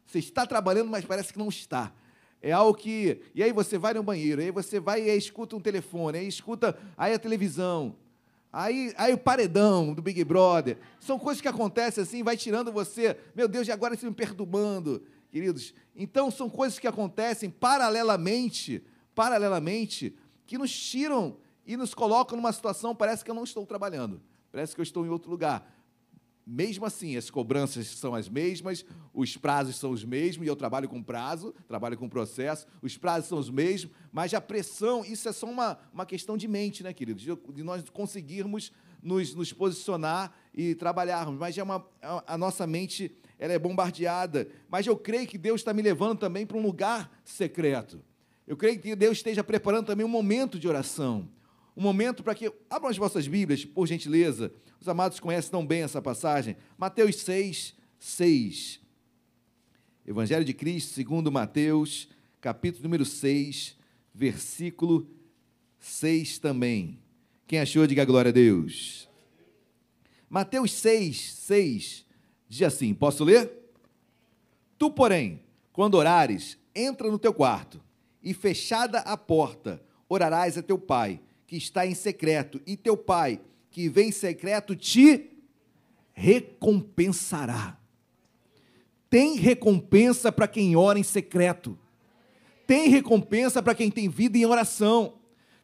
Você está trabalhando, mas parece que não está. É algo que. E aí você vai no banheiro, aí você vai e escuta um telefone, aí escuta aí a televisão, aí, aí o paredão do Big Brother. São coisas que acontecem assim, vai tirando você. Meu Deus, e agora você me perturbando queridos. Então são coisas que acontecem paralelamente, paralelamente, que nos tiram e nos colocam numa situação, parece que eu não estou trabalhando, parece que eu estou em outro lugar. Mesmo assim, as cobranças são as mesmas, os prazos são os mesmos, e eu trabalho com prazo, trabalho com processo, os prazos são os mesmos, mas a pressão, isso é só uma, uma questão de mente, né, queridos? De, de nós conseguirmos nos, nos posicionar e trabalharmos, mas é uma, a nossa mente ela é bombardeada. Mas eu creio que Deus está me levando também para um lugar secreto. Eu creio que Deus esteja preparando também um momento de oração. Um momento para que. Abram as vossas Bíblias, por gentileza. Os amados conhecem tão bem essa passagem. Mateus 6, 6. Evangelho de Cristo, segundo Mateus, capítulo número 6, versículo 6 também. Quem achou, diga glória a Deus. Mateus 6, 6 diz assim: Posso ler? Tu, porém, quando orares, entra no teu quarto e fechada a porta, orarás a teu pai, que está em secreto, e teu pai, que vem em secreto, te recompensará. Tem recompensa para quem ora em secreto. Tem recompensa para quem tem vida em oração.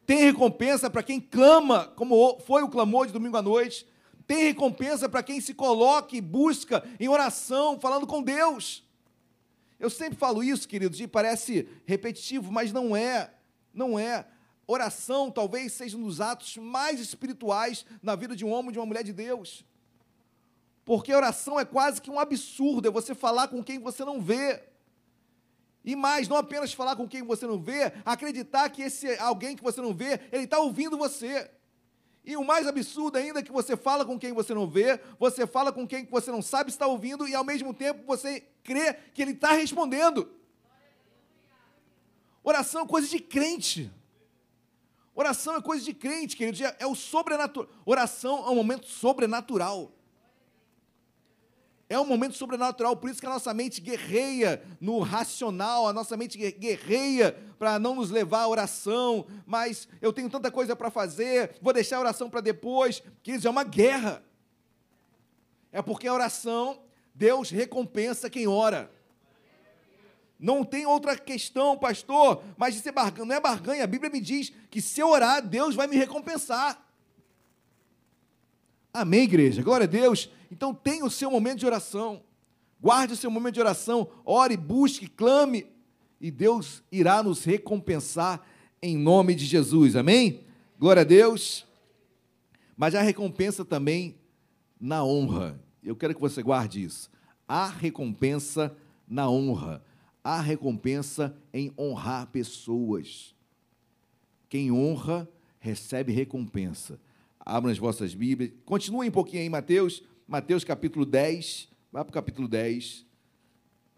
Tem recompensa para quem clama, como foi o clamor de domingo à noite. Tem recompensa para quem se coloca e busca em oração, falando com Deus. Eu sempre falo isso, queridos, e parece repetitivo, mas não é. Não é. Oração talvez seja um dos atos mais espirituais na vida de um homem, de uma mulher de Deus. Porque oração é quase que um absurdo, é você falar com quem você não vê. E mais, não apenas falar com quem você não vê, acreditar que esse alguém que você não vê, ele está ouvindo você. E o mais absurdo ainda é que você fala com quem você não vê, você fala com quem você não sabe está ouvindo, e ao mesmo tempo você crê que ele está respondendo. Oração é coisa de crente. Oração é coisa de crente, queridos. É, é o sobrenatural. Oração é um momento sobrenatural. É um momento sobrenatural, por isso que a nossa mente guerreia no racional, a nossa mente guerreia para não nos levar à oração, mas eu tenho tanta coisa para fazer, vou deixar a oração para depois. Queridos, é uma guerra. É porque a oração, Deus recompensa quem ora. Não tem outra questão, pastor, mas isso é barganha, não é barganha. A Bíblia me diz que se eu orar, Deus vai me recompensar. Amém, igreja? Glória a Deus. Então tenha o seu momento de oração. Guarde o seu momento de oração. Ore, busque, clame. E Deus irá nos recompensar em nome de Jesus. Amém? Glória a Deus. Mas há recompensa também na honra. Eu quero que você guarde isso. Há recompensa na honra. Há recompensa em honrar pessoas. Quem honra recebe recompensa. Abram as vossas Bíblias. Continuem um pouquinho aí, Mateus. Mateus capítulo 10. Vá para o capítulo 10,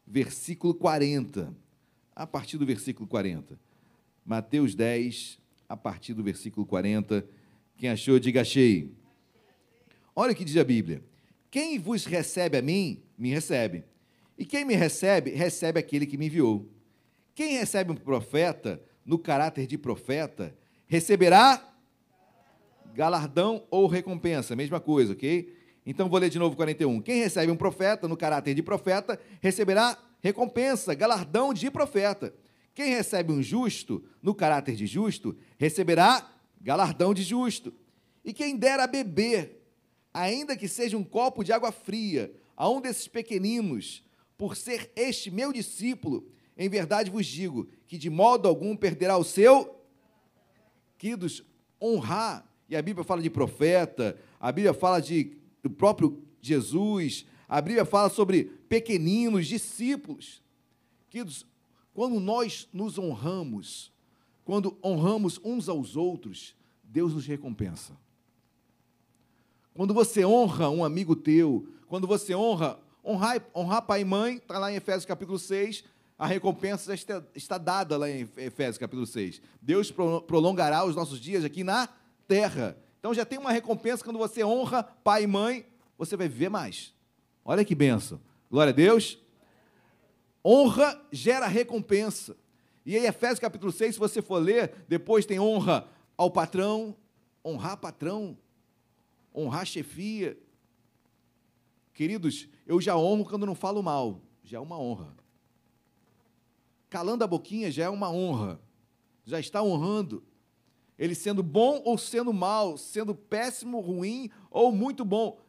versículo 40. A partir do versículo 40. Mateus 10, a partir do versículo 40. Quem achou, diga achei. Olha o que diz a Bíblia. Quem vos recebe a mim, me recebe. E quem me recebe, recebe aquele que me enviou. Quem recebe um profeta, no caráter de profeta, receberá galardão ou recompensa, mesma coisa, ok? Então vou ler de novo 41. Quem recebe um profeta no caráter de profeta receberá recompensa, galardão de profeta. Quem recebe um justo no caráter de justo receberá galardão de justo. E quem der a beber, ainda que seja um copo de água fria, a um desses pequeninos, por ser este meu discípulo, em verdade vos digo que de modo algum perderá o seu. Queridos, honrar e a Bíblia fala de profeta, a Bíblia fala de, do próprio Jesus, a Bíblia fala sobre pequeninos, discípulos. Queridos, quando nós nos honramos, quando honramos uns aos outros, Deus nos recompensa. Quando você honra um amigo teu, quando você honra, honrar, honrar pai e mãe, está lá em Efésios capítulo 6, a recompensa está, está dada lá em Efésios capítulo 6. Deus prolongará os nossos dias aqui na terra. Então já tem uma recompensa quando você honra pai e mãe, você vai viver mais. Olha que benção. Glória a Deus. Honra gera recompensa. E aí, Efésios capítulo 6, se você for ler, depois tem honra ao patrão, honrar patrão, honrar chefia. Queridos, eu já honro quando não falo mal, já é uma honra. Calando a boquinha já é uma honra, já está honrando ele sendo bom ou sendo mal, sendo péssimo, ruim ou muito bom.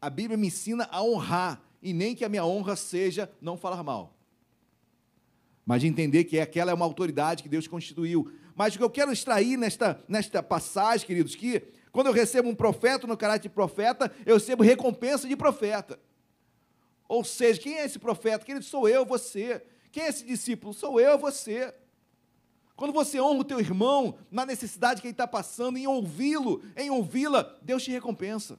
A Bíblia me ensina a honrar, e nem que a minha honra seja não falar mal. Mas de entender que aquela é uma autoridade que Deus constituiu. Mas o que eu quero extrair nesta, nesta passagem, queridos, que Quando eu recebo um profeta no caráter de profeta, eu recebo recompensa de profeta. Ou seja, quem é esse profeta? Quem sou eu, você. Quem é esse discípulo? Sou eu, você. Quando você honra o teu irmão na necessidade que ele está passando, em ouvi-lo, em ouvi-la, Deus te recompensa.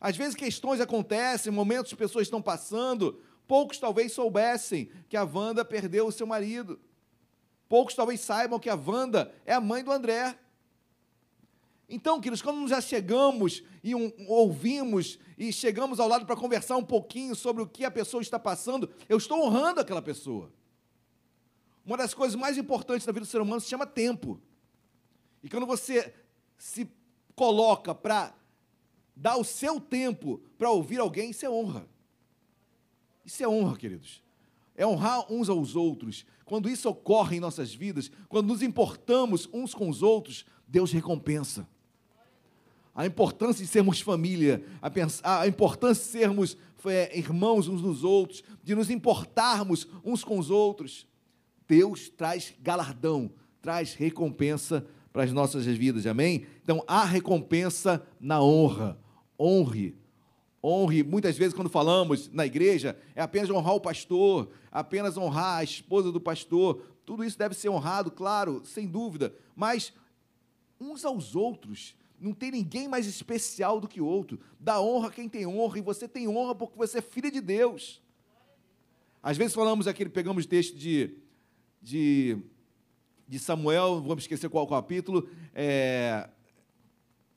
Às vezes questões acontecem, momentos que pessoas estão passando, poucos talvez soubessem que a Wanda perdeu o seu marido. Poucos talvez saibam que a Wanda é a mãe do André. Então, queridos, quando nós já chegamos e um, ouvimos e chegamos ao lado para conversar um pouquinho sobre o que a pessoa está passando, eu estou honrando aquela pessoa. Uma das coisas mais importantes da vida do ser humano se chama tempo. E quando você se coloca para dar o seu tempo para ouvir alguém, isso é honra. Isso é honra, queridos. É honrar uns aos outros. Quando isso ocorre em nossas vidas, quando nos importamos uns com os outros, Deus recompensa. A importância de sermos família, a, importância de sermos é, irmãos uns dos outros, de nos importarmos uns com os outros. Deus traz galardão, traz recompensa para as nossas vidas, amém? Então, há recompensa na honra. Honre. Honre, muitas vezes, quando falamos na igreja, é apenas honrar o pastor, apenas honrar a esposa do pastor. Tudo isso deve ser honrado, claro, sem dúvida, mas uns aos outros. Não tem ninguém mais especial do que o outro. Dá honra quem tem honra, e você tem honra porque você é filha de Deus. Às vezes falamos aqui, pegamos texto de de, de Samuel, vamos esquecer qual capítulo, é,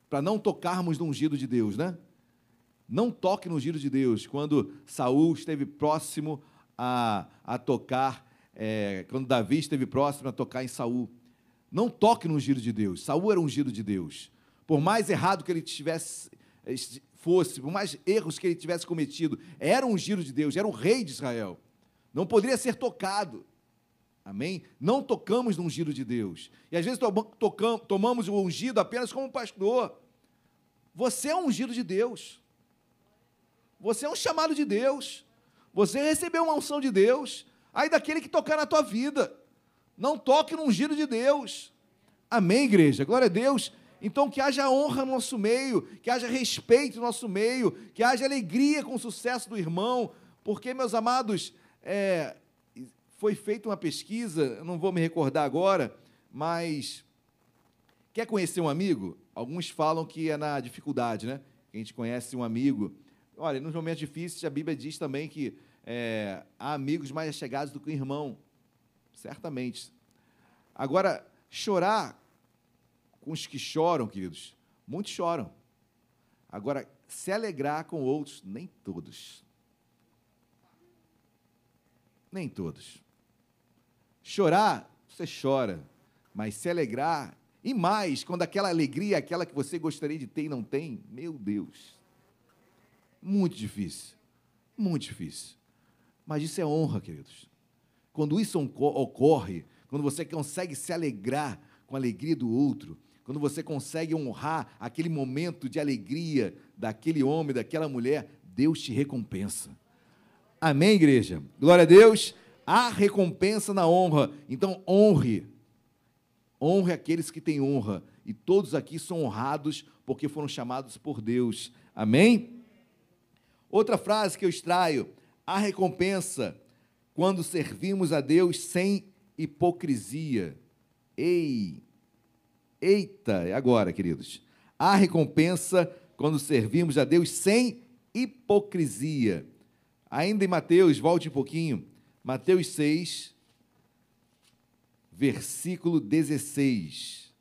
para não tocarmos no ungido de Deus, né? Não toque no ungido de Deus. Quando Saul esteve próximo a, a tocar, é, quando Davi esteve próximo a tocar em Saul. Não toque no ungido de Deus. Saul era ungido de Deus. Por mais errado que ele tivesse fosse, por mais erros que ele tivesse cometido, era um ungido de Deus, era o rei de Israel. Não poderia ser tocado. Amém? Não tocamos no ungido de Deus. E às vezes tocamos, tomamos o ungido apenas como pastor. Você é um ungido de Deus. Você é um chamado de Deus. Você recebeu uma unção de Deus. Aí daquele que tocar na tua vida. Não toque no ungido de Deus. Amém, igreja? Glória a Deus. Então, que haja honra no nosso meio, que haja respeito no nosso meio, que haja alegria com o sucesso do irmão, porque, meus amados, é, foi feita uma pesquisa, não vou me recordar agora, mas quer conhecer um amigo? Alguns falam que é na dificuldade, né? A gente conhece um amigo. Olha, nos momentos difíceis, a Bíblia diz também que é, há amigos mais chegados do que um irmão. Certamente. Agora, chorar com os que choram, queridos, muitos choram. Agora, se alegrar com outros, nem todos. Nem todos. Chorar, você chora, mas se alegrar, e mais, quando aquela alegria aquela que você gostaria de ter e não tem, meu Deus. Muito difícil. Muito difícil. Mas isso é honra, queridos. Quando isso ocorre, quando você consegue se alegrar com a alegria do outro, quando você consegue honrar aquele momento de alegria daquele homem, daquela mulher, Deus te recompensa. Amém, igreja? Glória a Deus. Há recompensa na honra. Então, honre. Honre aqueles que têm honra. E todos aqui são honrados porque foram chamados por Deus. Amém? Outra frase que eu extraio: há recompensa quando servimos a Deus sem hipocrisia. Ei! Eita, é agora, queridos. Há recompensa quando servimos a Deus sem hipocrisia. Ainda em Mateus, volte um pouquinho. Mateus 6, versículo 16.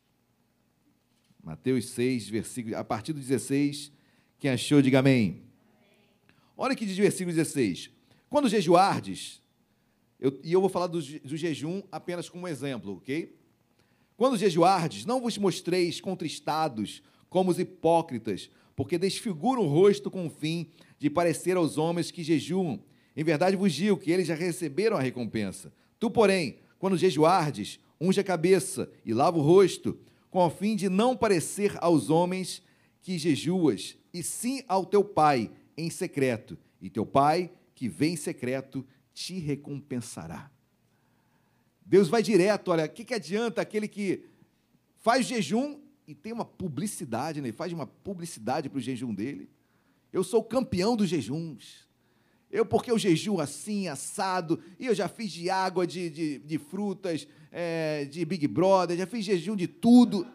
Mateus 6, versículo, a partir do 16, quem achou, diga amém. Olha que diz o versículo 16. Quando jejuardes, eu, e eu vou falar do, do jejum apenas como exemplo, ok? Quando jejuardes, não vos mostreis contristados como os hipócritas, porque desfiguram o rosto com o fim de parecer aos homens que jejuam. Em verdade vos digo que eles já receberam a recompensa. Tu, porém, quando jejuardes, unge a cabeça e lava o rosto, com o fim de não parecer aos homens que jejuas, e sim ao teu pai em secreto. E teu pai, que vem em secreto, te recompensará. Deus vai direto, olha, o que, que adianta aquele que faz jejum e tem uma publicidade, né? faz uma publicidade para o jejum dele. Eu sou campeão dos jejuns. Eu, porque eu jejum assim, assado, e eu já fiz de água, de, de, de frutas, é, de Big Brother, já fiz jejum de tudo.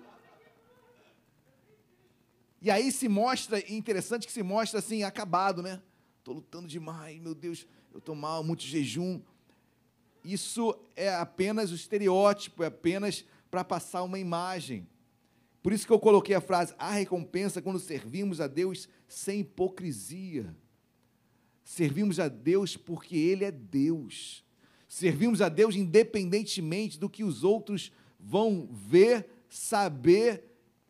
E aí se mostra, interessante que se mostra assim, acabado, né? Estou lutando demais, meu Deus, eu estou mal, muito jejum. Isso é apenas o estereótipo, é apenas para passar uma imagem. Por isso que eu coloquei a frase: a recompensa quando servimos a Deus sem hipocrisia. Servimos a Deus porque Ele é Deus. Servimos a Deus independentemente do que os outros vão ver, saber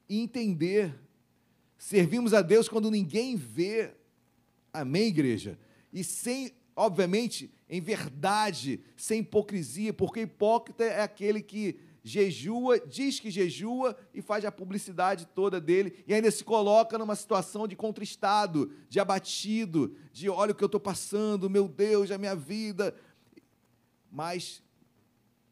e entender. Servimos a Deus quando ninguém vê. Amém, igreja? E sem, obviamente, em verdade, sem hipocrisia, porque hipócrita é aquele que jejua, diz que jejua e faz a publicidade toda dele e ainda se coloca numa situação de contristado, de abatido, de olha o que eu estou passando, meu Deus, a minha vida. Mas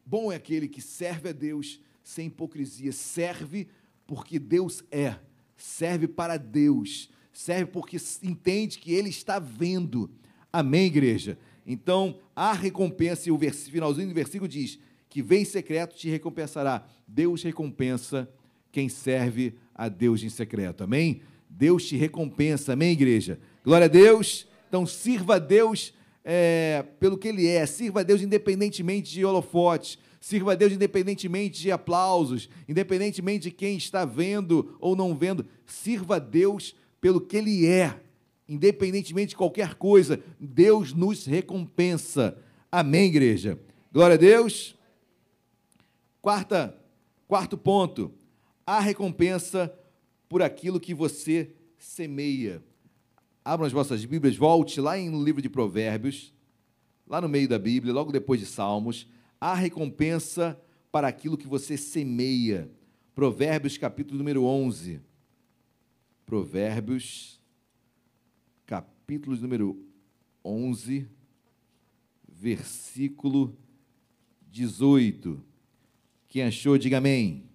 bom é aquele que serve a Deus sem hipocrisia, serve porque Deus é, serve para Deus, serve porque entende que Ele está vendo. Amém, igreja? Então, a recompensa, e o finalzinho do versículo diz: que vem em secreto te recompensará. Deus recompensa quem serve a Deus em secreto. Amém? Deus te recompensa. Amém, igreja? Glória a Deus. Então, sirva a Deus é, pelo que Ele é. Sirva a Deus independentemente de holofotes. Sirva a Deus independentemente de aplausos, independentemente de quem está vendo ou não vendo. Sirva a Deus pelo que Ele é, independentemente de qualquer coisa. Deus nos recompensa. Amém, igreja? Glória a Deus. Quarta, quarto ponto, a recompensa por aquilo que você semeia. Abram as vossas Bíblias, volte lá no livro de Provérbios, lá no meio da Bíblia, logo depois de Salmos, a recompensa para aquilo que você semeia. Provérbios, capítulo número 11. Provérbios, capítulo número 11, versículo 18. Quem achou, diga amém.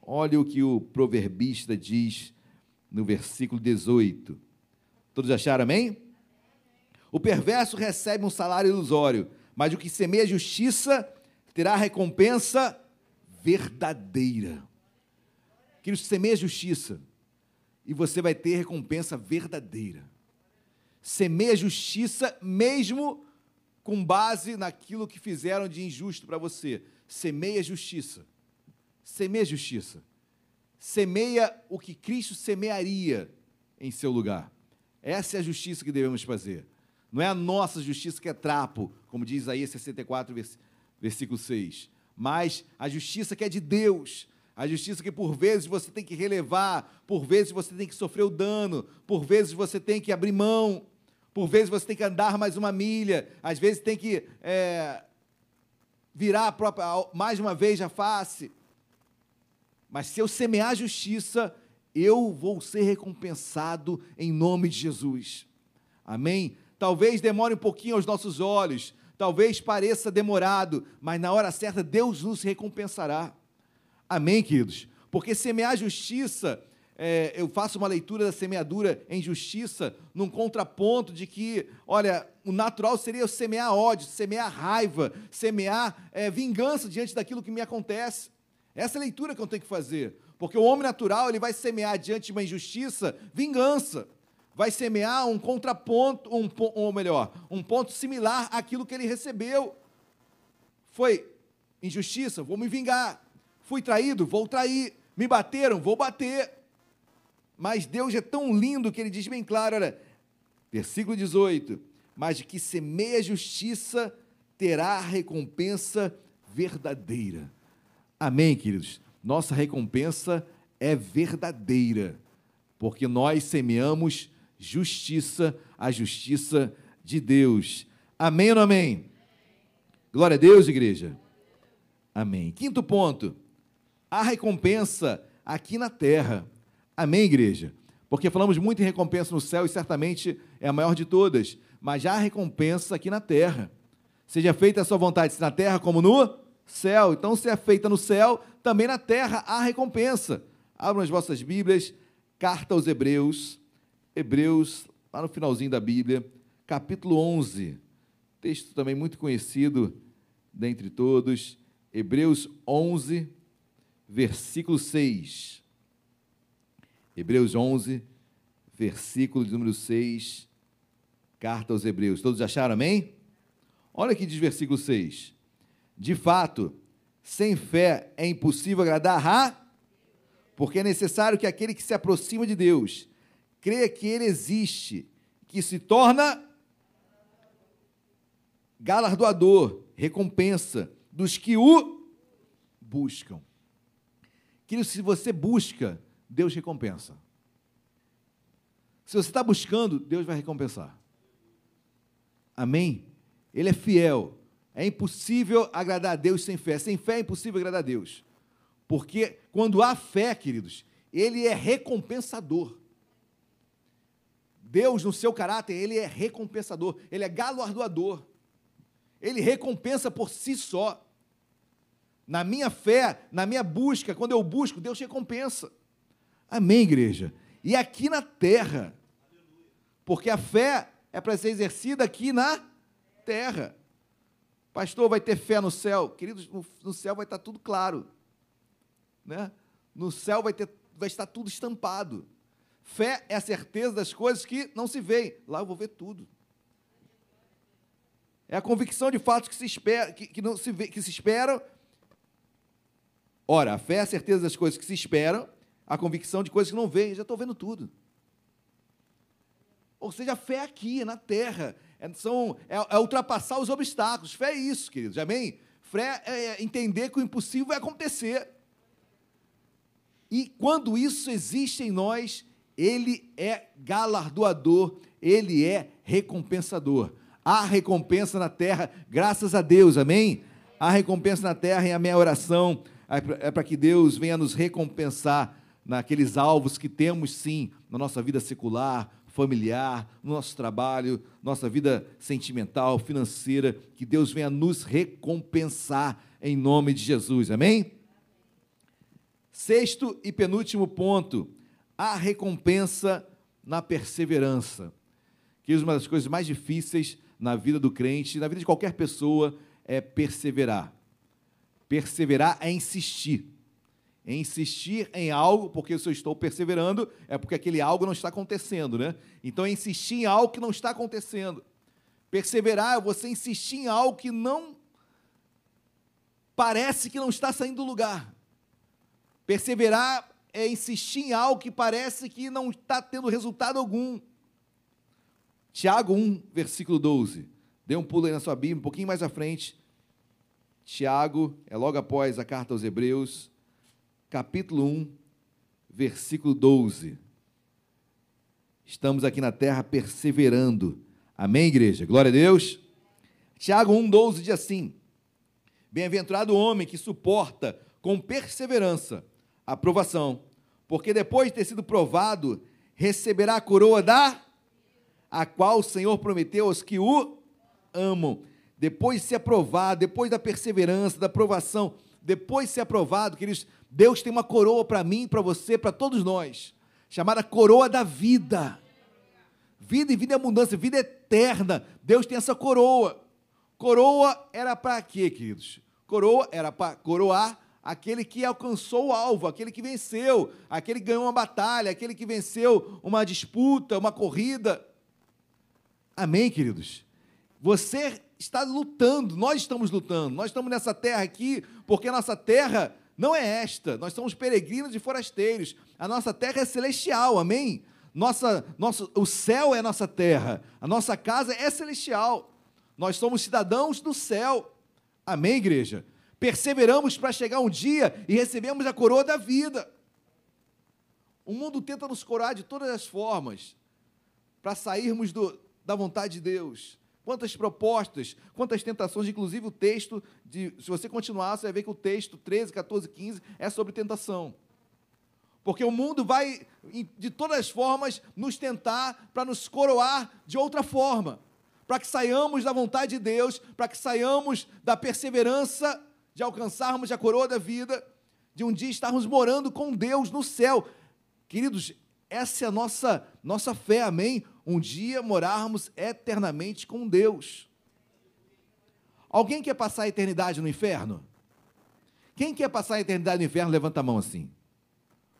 Olha o que o proverbista diz no versículo 18. Todos acharam amém? O perverso recebe um salário ilusório, mas o que semeia justiça terá recompensa verdadeira. Que semeia justiça e você vai ter recompensa verdadeira. Semeia justiça mesmo com base naquilo que fizeram de injusto para você semeia justiça. Semeia justiça. Semeia o que Cristo semearia em seu lugar. Essa é a justiça que devemos fazer. Não é a nossa justiça que é trapo, como diz Isaías 64, versículo 6. Mas a justiça que é de Deus. A justiça que por vezes você tem que relevar, por vezes você tem que sofrer o dano, por vezes você tem que abrir mão, por vezes você tem que andar mais uma milha, às vezes tem que é, virar própria, mais uma vez a face. Mas se eu semear justiça, eu vou ser recompensado em nome de Jesus. Amém? Talvez demore um pouquinho aos nossos olhos, talvez pareça demorado, mas na hora certa Deus nos recompensará. Amém, queridos? Porque semear justiça é, eu faço uma leitura da semeadura em justiça, num contraponto de que, olha, o natural seria semear ódio, semear raiva, semear é, vingança diante daquilo que me acontece. Essa é a leitura que eu tenho que fazer. Porque o homem natural ele vai semear diante de uma injustiça vingança. Vai semear um contraponto, um, ou melhor, um ponto similar àquilo que ele recebeu. Foi injustiça, vou me vingar. Fui traído, vou trair. Me bateram, vou bater. Mas Deus é tão lindo que ele diz bem claro, olha, versículo 18: Mas de que semeia justiça terá recompensa verdadeira. Amém, queridos? Nossa recompensa é verdadeira, porque nós semeamos justiça, a justiça de Deus. Amém ou não amém? Glória a Deus, igreja. Amém. Quinto ponto: a recompensa aqui na terra. Amém, igreja? Porque falamos muito em recompensa no céu e certamente é a maior de todas, mas já há recompensa aqui na terra. Seja feita a sua vontade, se na terra como no céu. Então, se é feita no céu, também na terra há recompensa. Abram as vossas Bíblias, carta aos Hebreus, Hebreus, lá no finalzinho da Bíblia, capítulo 11. Texto também muito conhecido dentre todos. Hebreus 11, versículo 6. Hebreus 11, versículo de número 6, carta aos Hebreus. Todos acharam, amém? Olha aqui diz versículo 6. De fato, sem fé é impossível agradar a porque é necessário que aquele que se aproxima de Deus creia que ele existe, que se torna galardoador, recompensa dos que o buscam. Que se você busca, Deus recompensa. Se você está buscando, Deus vai recompensar. Amém? Ele é fiel. É impossível agradar a Deus sem fé. Sem fé é impossível agradar a Deus. Porque quando há fé, queridos, ele é recompensador. Deus, no seu caráter, ele é recompensador, ele é galardoador. Ele recompensa por si só. Na minha fé, na minha busca, quando eu busco, Deus recompensa. Amém, igreja? E aqui na terra. Porque a fé é para ser exercida aqui na terra. Pastor, vai ter fé no céu? Queridos, no, céu vai estar tudo claro. Né? No céu vai, ter, vai estar tudo estampado. Fé é a certeza das coisas que não se veem. Lá eu vou ver tudo. É a convicção de fatos que se, espera, que, que não se vê, que se esperam. Ora, a fé é a certeza das coisas que se esperam, a convicção de coisas que não veem. Já estou vendo tudo. Ou seja, a fé é aqui, na terra. É, são, é, é, ultrapassar os obstáculos. Fé é isso, queridos. Amém? Fé é, é entender que o impossível vai acontecer. E quando isso existe em nós, ele é galardoador, ele é recompensador. Há recompensa na terra, graças a Deus, amém? Há recompensa na terra e a minha oração é para que Deus venha nos recompensar naqueles alvos que temos sim na nossa vida secular, familiar, no nosso trabalho, nossa vida sentimental, financeira, que Deus venha nos recompensar em nome de Jesus. Amém? Sexto e penúltimo ponto, a recompensa na perseverança. Que uma das coisas mais difíceis na vida do crente, na vida de qualquer pessoa, é perseverar. Perseverar é insistir em insistir em algo, porque se eu estou perseverando, é porque aquele algo não está acontecendo, né? Então, é insistir em algo que não está acontecendo. Perseverar é você insistir em algo que não parece que não está saindo do lugar. Perseverar é insistir em algo que parece que não está tendo resultado algum. Tiago 1, versículo 12. Dê um pulo aí na sua Bíblia, um pouquinho mais à frente. Tiago, é logo após a carta aos Hebreus capítulo 1, versículo 12. Estamos aqui na terra perseverando. Amém, igreja? Glória a Deus. Tiago 1, 12 diz assim: Bem-aventurado o homem que suporta com perseverança a provação, porque depois de ter sido provado, receberá a coroa da a qual o Senhor prometeu aos que o amam. Depois de ser aprovado, depois da perseverança, da provação, depois de ser aprovado, queridos, Deus tem uma coroa para mim, para você, para todos nós, chamada coroa da vida. Vida e vida em abundância, vida eterna. Deus tem essa coroa. Coroa era para quê, queridos? Coroa era para coroar aquele que alcançou o alvo, aquele que venceu, aquele que ganhou uma batalha, aquele que venceu uma disputa, uma corrida. Amém, queridos? Você está lutando, nós estamos lutando, nós estamos nessa terra aqui, porque a nossa terra não é esta. Nós somos peregrinos e forasteiros. A nossa terra é celestial, amém? Nossa, nosso, o céu é nossa terra. A nossa casa é celestial. Nós somos cidadãos do céu. Amém, igreja? Perseveramos para chegar um dia e recebemos a coroa da vida. O mundo tenta nos coroar de todas as formas para sairmos do, da vontade de Deus quantas propostas, quantas tentações, inclusive o texto, de, se você continuar, você vai ver que o texto 13, 14, 15 é sobre tentação. Porque o mundo vai, de todas as formas, nos tentar para nos coroar de outra forma, para que saiamos da vontade de Deus, para que saiamos da perseverança de alcançarmos a coroa da vida, de um dia estarmos morando com Deus no céu. Queridos, essa é a nossa, nossa fé, amém? Um dia morarmos eternamente com Deus. Alguém quer passar a eternidade no inferno? Quem quer passar a eternidade no inferno, levanta a mão assim.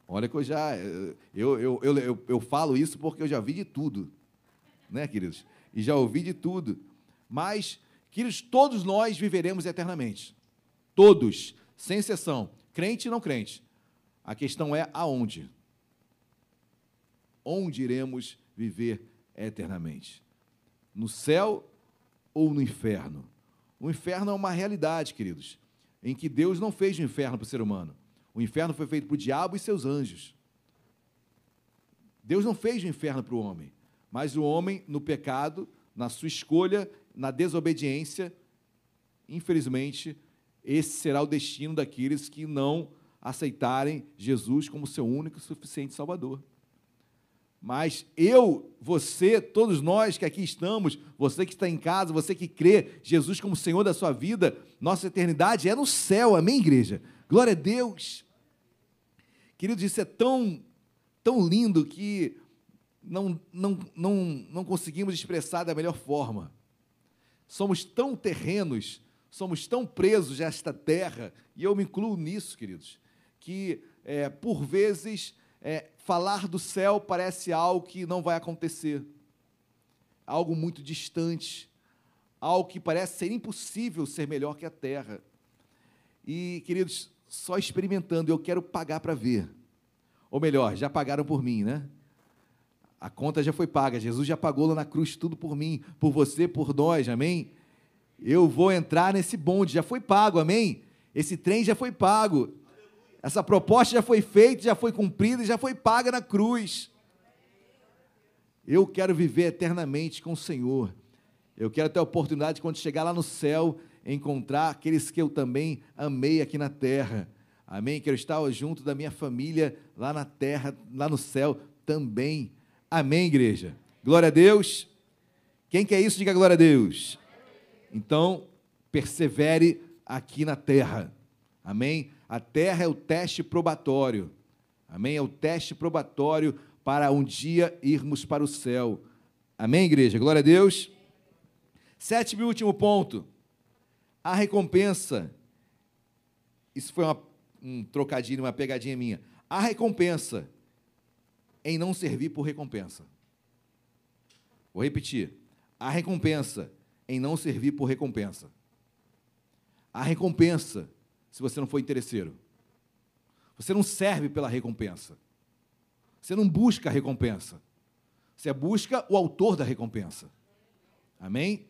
Olha que eu já. Eu, eu, eu, eu, eu falo isso porque eu já vi de tudo. Né, queridos? E já ouvi de tudo. Mas, queridos, todos nós viveremos eternamente. Todos, sem exceção. Crente e não crente. A questão é aonde? Onde iremos viver eternamente? No céu ou no inferno? O inferno é uma realidade, queridos, em que Deus não fez o inferno para o ser humano. O inferno foi feito para o diabo e seus anjos. Deus não fez o inferno para o homem, mas o homem, no pecado, na sua escolha, na desobediência, infelizmente, esse será o destino daqueles que não aceitarem Jesus como seu único e suficiente Salvador. Mas eu, você, todos nós que aqui estamos, você que está em casa, você que crê Jesus como Senhor da sua vida, nossa eternidade é no céu, amém, igreja? Glória a Deus. Queridos, isso é tão, tão lindo que não, não, não, não conseguimos expressar da melhor forma. Somos tão terrenos, somos tão presos a esta terra, e eu me incluo nisso, queridos, que é, por vezes é, falar do céu parece algo que não vai acontecer, algo muito distante, algo que parece ser impossível ser melhor que a terra. E, queridos, só experimentando, eu quero pagar para ver. Ou melhor, já pagaram por mim, né? A conta já foi paga, Jesus já pagou lá na cruz tudo por mim, por você, por nós, amém? Eu vou entrar nesse bonde, já foi pago, amém? Esse trem já foi pago. Essa proposta já foi feita, já foi cumprida, já foi paga na cruz. Eu quero viver eternamente com o Senhor. Eu quero ter a oportunidade, quando chegar lá no céu, encontrar aqueles que eu também amei aqui na terra. Amém? Quero estar junto da minha família lá na terra, lá no céu também. Amém, igreja? Glória a Deus. Quem quer isso, diga glória a Deus. Então, persevere aqui na terra. Amém? A terra é o teste probatório. Amém? É o teste probatório para um dia irmos para o céu. Amém, igreja? Glória a Deus. Sétimo e último ponto a recompensa. Isso foi uma, um trocadilho, uma pegadinha minha. A recompensa em não servir por recompensa. Vou repetir. A recompensa em não servir por recompensa. A recompensa se você não for interesseiro. Você não serve pela recompensa. Você não busca a recompensa. Você busca o autor da recompensa. Amém?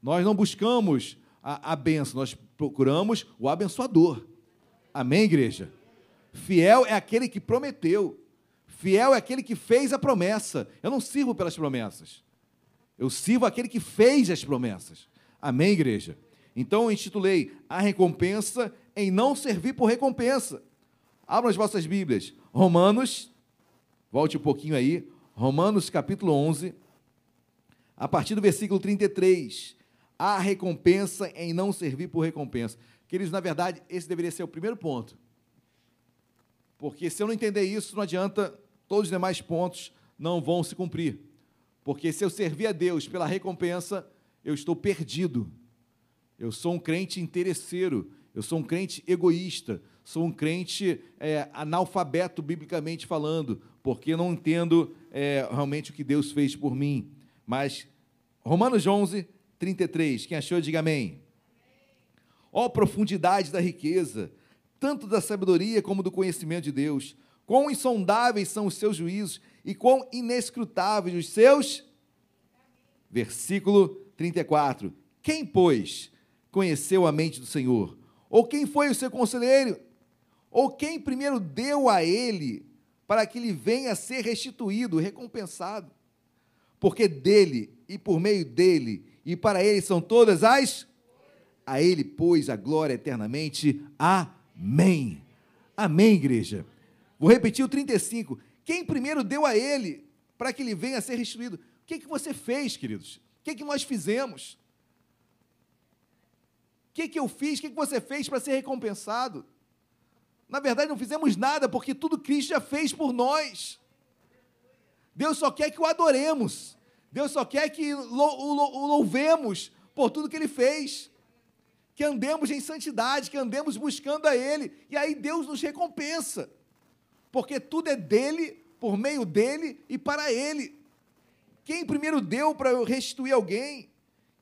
Nós não buscamos a, a benção, nós procuramos o abençoador. Amém, igreja? Fiel é aquele que prometeu. Fiel é aquele que fez a promessa. Eu não sirvo pelas promessas. Eu sirvo aquele que fez as promessas. Amém, igreja? Então eu intitulei A Recompensa em Não Servir por Recompensa. Abram as vossas Bíblias. Romanos, volte um pouquinho aí. Romanos capítulo 11, a partir do versículo 33 há recompensa em não servir por recompensa. Queridos, na verdade, esse deveria ser o primeiro ponto. Porque se eu não entender isso, não adianta, todos os demais pontos não vão se cumprir. Porque se eu servir a Deus pela recompensa, eu estou perdido. Eu sou um crente interesseiro, eu sou um crente egoísta, sou um crente é, analfabeto, biblicamente falando, porque não entendo é, realmente o que Deus fez por mim. Mas Romanos 11, 33. Quem achou, diga amém. Ó oh, profundidade da riqueza, tanto da sabedoria como do conhecimento de Deus. Quão insondáveis são os seus juízos e quão inescrutáveis os seus. Versículo 34. Quem, pois, conheceu a mente do Senhor? Ou quem foi o seu conselheiro? Ou quem primeiro deu a ele para que ele venha a ser restituído, recompensado? Porque dele e por meio dele e para ele são todas as. A ele, pois, a glória eternamente. Amém. Amém, igreja. Vou repetir o 35. Quem primeiro deu a ele para que ele venha a ser restituído? O que, que você fez, queridos? O que, que nós fizemos? O que, que eu fiz? O que, que você fez para ser recompensado? Na verdade, não fizemos nada, porque tudo Cristo já fez por nós. Deus só quer que o adoremos. Deus só quer que o louvemos por tudo que ele fez. Que andemos em santidade, que andemos buscando a Ele. E aí Deus nos recompensa. Porque tudo é dele, por meio dele e para Ele. Quem primeiro deu para restituir alguém?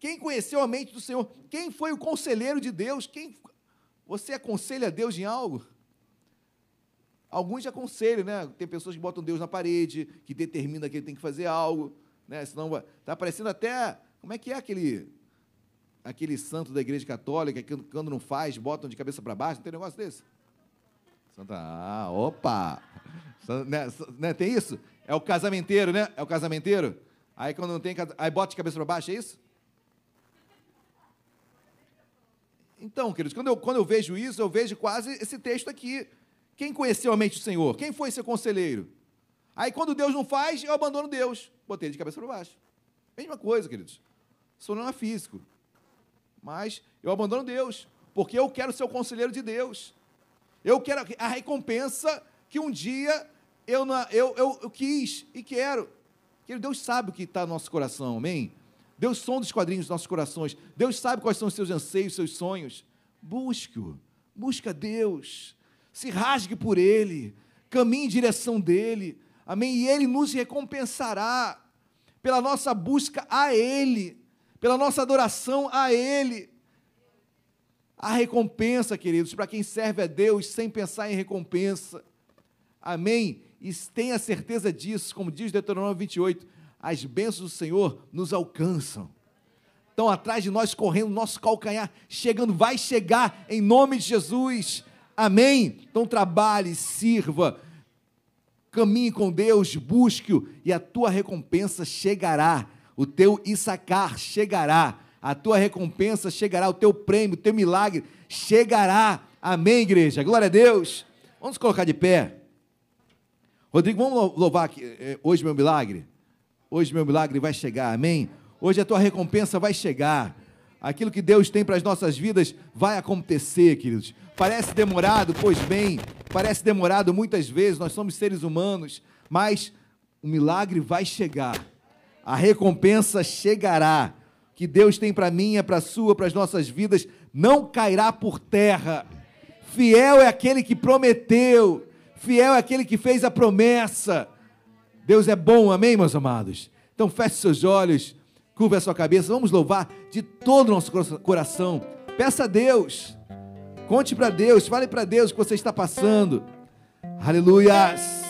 Quem conheceu a mente do Senhor? Quem foi o conselheiro de Deus? Quem Você aconselha Deus em algo? Alguns aconselham, né? Tem pessoas que botam Deus na parede, que determina que ele tem que fazer algo, né? Senão está parecendo até como é que é aquele aquele santo da igreja católica que quando não faz, botam de cabeça para baixo, não tem negócio desse? Santa, ah, opa! Né, né, tem isso? É o casamenteiro, né? É o casamenteiro? Aí quando não tem, aí bota de cabeça para baixo, é isso? Então, queridos, quando eu, quando eu vejo isso, eu vejo quase esse texto aqui. Quem conheceu a mente do Senhor? Quem foi seu conselheiro? Aí quando Deus não faz, eu abandono Deus. Botei ele de cabeça para baixo. Mesma coisa, queridos. Sou não é físico mas eu abandono Deus, porque eu quero ser o conselheiro de Deus. Eu quero a recompensa que um dia eu, eu, eu, eu quis e quero. Que Deus sabe o que está no nosso coração, amém? Deus sonda os quadrinhos dos nossos corações. Deus sabe quais são os seus anseios, seus sonhos. Busque-o. Busca Deus. Se rasgue por Ele. Caminhe em direção dEle. Amém? E Ele nos recompensará pela nossa busca a Ele pela nossa adoração a Ele. A recompensa, queridos, para quem serve a Deus sem pensar em recompensa. Amém? E tenha certeza disso, como diz Deuteronômio 28, as bênçãos do Senhor nos alcançam. Estão atrás de nós, correndo, nosso calcanhar, chegando, vai chegar em nome de Jesus. Amém? Então trabalhe, sirva, caminhe com Deus, busque-o e a tua recompensa chegará o teu Issacar chegará, a tua recompensa chegará, o teu prêmio, o teu milagre chegará. Amém, igreja? Glória a Deus. Vamos colocar de pé. Rodrigo, vamos louvar aqui, eh, hoje meu milagre? Hoje meu milagre vai chegar, amém? Hoje a tua recompensa vai chegar. Aquilo que Deus tem para as nossas vidas vai acontecer, queridos. Parece demorado, pois bem, parece demorado muitas vezes, nós somos seres humanos, mas o milagre vai chegar a recompensa chegará. Que Deus tem para mim, é para sua, para as nossas vidas, não cairá por terra. Fiel é aquele que prometeu, fiel é aquele que fez a promessa. Deus é bom, amém, meus amados? Então feche seus olhos, curva a sua cabeça, vamos louvar de todo o nosso coração. Peça a Deus, conte para Deus, fale para Deus o que você está passando. Aleluias.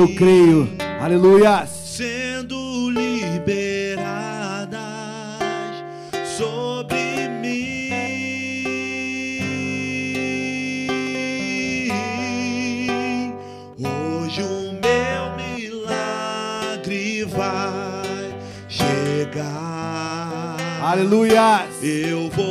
Eu creio. Aleluia. Sendo liberadas sobre mim. Hoje o meu milagre vai chegar. Aleluia. Eu vou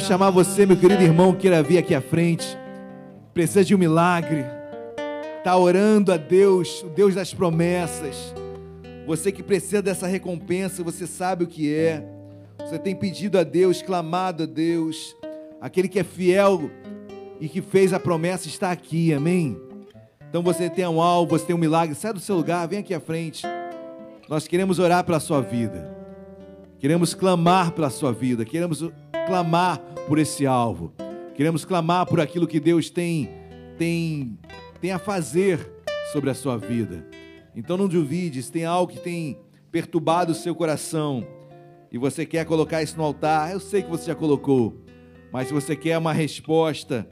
chamar você, meu querido irmão, queira vir aqui à frente. Precisa de um milagre. está orando a Deus, o Deus das promessas. Você que precisa dessa recompensa, você sabe o que é. Você tem pedido a Deus, clamado a Deus. Aquele que é fiel e que fez a promessa está aqui, amém? Então você tem um alvo, você tem um milagre, sai do seu lugar, vem aqui à frente. Nós queremos orar pela sua vida. Queremos clamar pela sua vida, queremos clamar por esse alvo. Queremos clamar por aquilo que Deus tem tem tem a fazer sobre a sua vida. Então não duvide, se tem algo que tem perturbado o seu coração e você quer colocar isso no altar, eu sei que você já colocou, mas se você quer uma resposta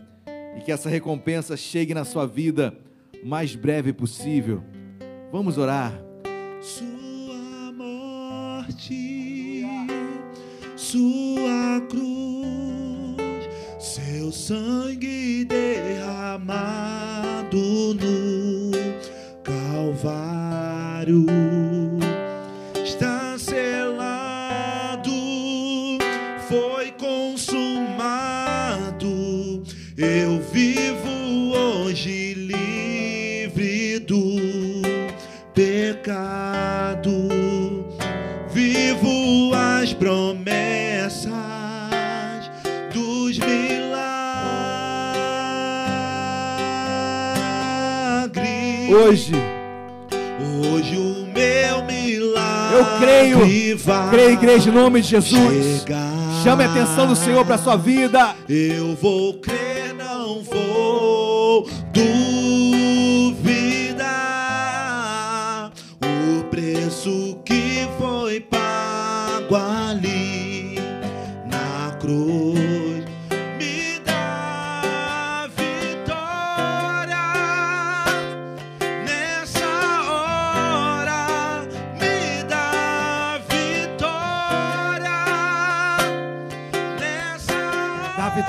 e que essa recompensa chegue na sua vida o mais breve possível, vamos orar. Sua morte, sua cruz, seu sangue derramado no Calvário está selado, foi consumado. Eu vivo hoje livre do pecado, vivo as promessas dos milagres. Hoje, Hoje o meu milagre eu creio, vai creio, igreja, em nome de Jesus. chegar. Chame a atenção do Senhor para a sua vida. Eu vou crer,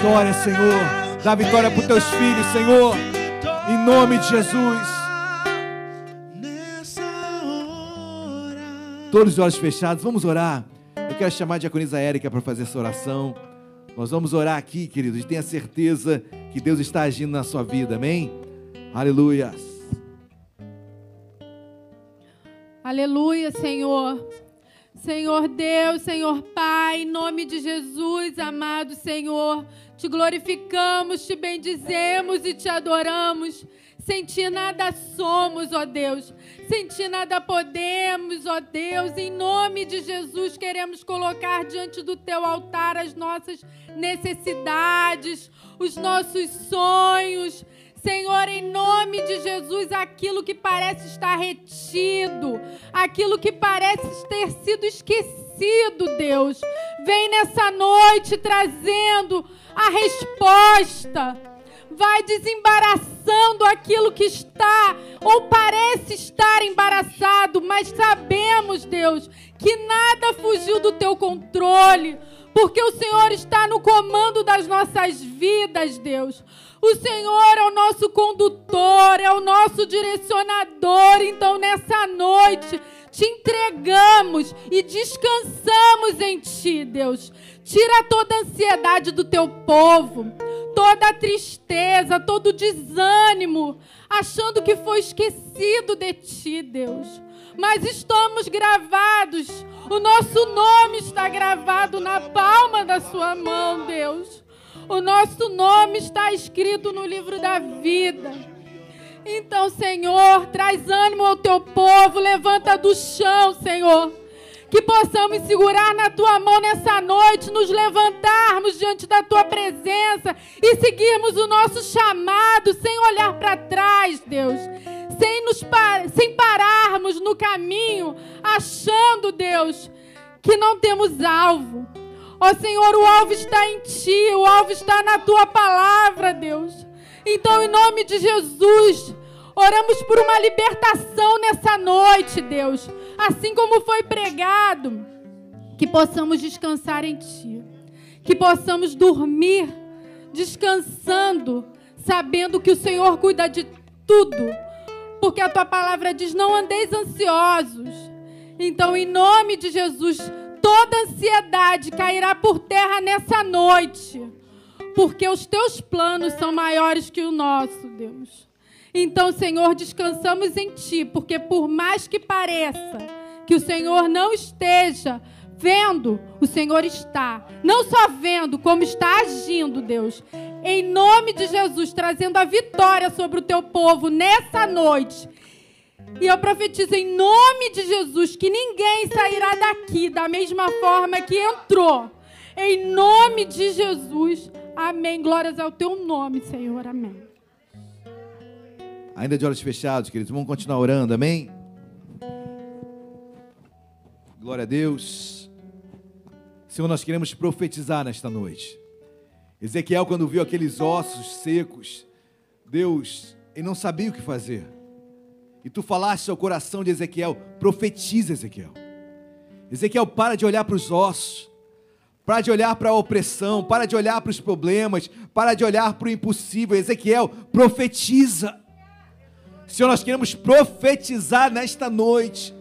vitória, Senhor. Dá vitória para os teus filhos, Senhor. Em nome de Jesus. Nessa hora. Todos os olhos fechados, vamos orar. Eu quero chamar a diaconisa Érica para fazer essa oração. Nós vamos orar aqui, queridos. Tenha certeza que Deus está agindo na sua vida, amém? Aleluia. Aleluia, Senhor. Senhor Deus, Senhor Pai, em nome de Jesus, amado Senhor, te glorificamos, te bendizemos e te adoramos. Sem ti nada somos, ó Deus. Sem ti nada podemos, ó Deus. Em nome de Jesus, queremos colocar diante do teu altar as nossas necessidades, os nossos sonhos. Senhor, em nome de Jesus, aquilo que parece estar retido, aquilo que parece ter sido esquecido, Deus, vem nessa noite trazendo a resposta. Vai desembaraçando aquilo que está ou parece estar embaraçado, mas sabemos, Deus, que nada fugiu do teu controle, porque o Senhor está no comando das nossas vidas, Deus. O Senhor é o nosso condutor, é o nosso direcionador. Então, nessa noite, te entregamos e descansamos em Ti, Deus. Tira toda a ansiedade do teu povo, toda a tristeza, todo o desânimo, achando que foi esquecido de Ti, Deus. Mas estamos gravados, o nosso nome está gravado na palma da Sua mão, Deus. O nosso nome está escrito no livro da vida. Então, Senhor, traz ânimo ao teu povo, levanta do chão, Senhor. Que possamos segurar na tua mão nessa noite, nos levantarmos diante da tua presença e seguirmos o nosso chamado sem olhar para trás, Deus. Sem, nos par sem pararmos no caminho, achando, Deus, que não temos alvo. Ó Senhor, o alvo está em Ti, o alvo está na Tua palavra, Deus. Então, em nome de Jesus, oramos por uma libertação nessa noite, Deus. Assim como foi pregado, que possamos descansar em Ti. Que possamos dormir descansando, sabendo que o Senhor cuida de tudo. Porque a Tua palavra diz: não andeis ansiosos. Então, em nome de Jesus, toda ansiedade cairá por terra nessa noite, porque os teus planos são maiores que o nosso, Deus. Então, Senhor, descansamos em Ti, porque por mais que pareça que o Senhor não esteja vendo, o Senhor está. Não só vendo, como está agindo, Deus. Em nome de Jesus, trazendo a vitória sobre o Teu povo nessa noite. E eu profetizo em nome de Jesus que ninguém sairá daqui da mesma forma que entrou. Em nome de Jesus. Amém. Glórias ao teu nome, Senhor. Amém. Ainda de olhos fechados, queridos, vamos continuar orando, amém? Glória a Deus. Senhor, nós queremos profetizar nesta noite. Ezequiel, quando viu aqueles ossos secos, Deus, ele não sabia o que fazer. E tu falaste ao coração de Ezequiel: profetiza, Ezequiel. Ezequiel, para de olhar para os ossos, para de olhar para a opressão, para de olhar para os problemas, para de olhar para o impossível. Ezequiel, profetiza. Senhor, nós queremos profetizar nesta noite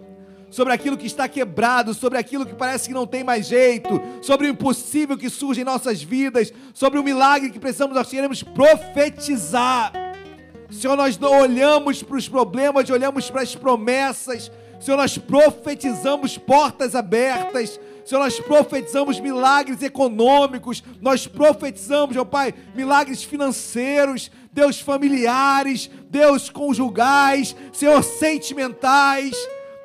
sobre aquilo que está quebrado, sobre aquilo que parece que não tem mais jeito, sobre o impossível que surge em nossas vidas, sobre o milagre que precisamos, nós queremos profetizar. Senhor, nós não olhamos para os problemas, olhamos para as promessas. Senhor, nós profetizamos portas abertas. Senhor, nós profetizamos milagres econômicos, nós profetizamos, meu Pai, milagres financeiros, Deus familiares, Deus conjugais, Senhor, sentimentais.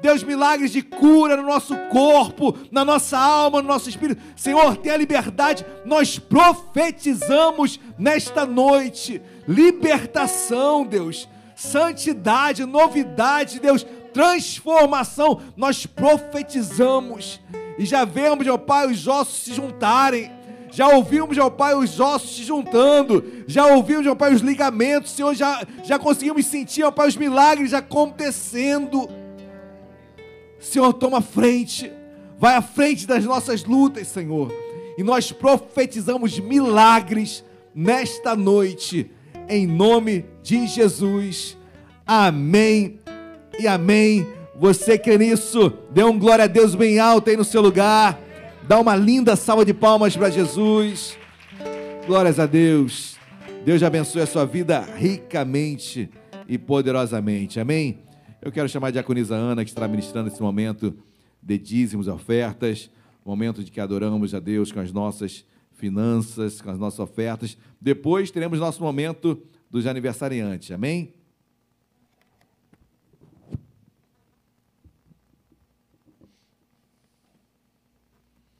Deus, milagres de cura no nosso corpo, na nossa alma, no nosso espírito. Senhor, tenha liberdade. Nós profetizamos nesta noite libertação, Deus, santidade, novidade, Deus, transformação. Nós profetizamos e já vemos, meu Pai, os ossos se juntarem. Já ouvimos, meu Pai, os ossos se juntando. Já ouvimos, meu Pai, os ligamentos. Senhor, já, já conseguimos sentir, meu Pai, os milagres acontecendo. Senhor, toma frente. Vai à frente das nossas lutas, Senhor. E nós profetizamos milagres nesta noite. Em nome de Jesus. Amém e amém. Você crê nisso? Dê um glória a Deus bem alto aí no seu lugar. Dá uma linda salva de palmas para Jesus. Glórias a Deus. Deus abençoe a sua vida ricamente e poderosamente. Amém? Eu quero chamar a diaconisa Ana, que estará ministrando esse momento de dízimos e ofertas, momento de que adoramos a Deus com as nossas finanças, com as nossas ofertas. Depois teremos nosso momento dos aniversariantes. Amém?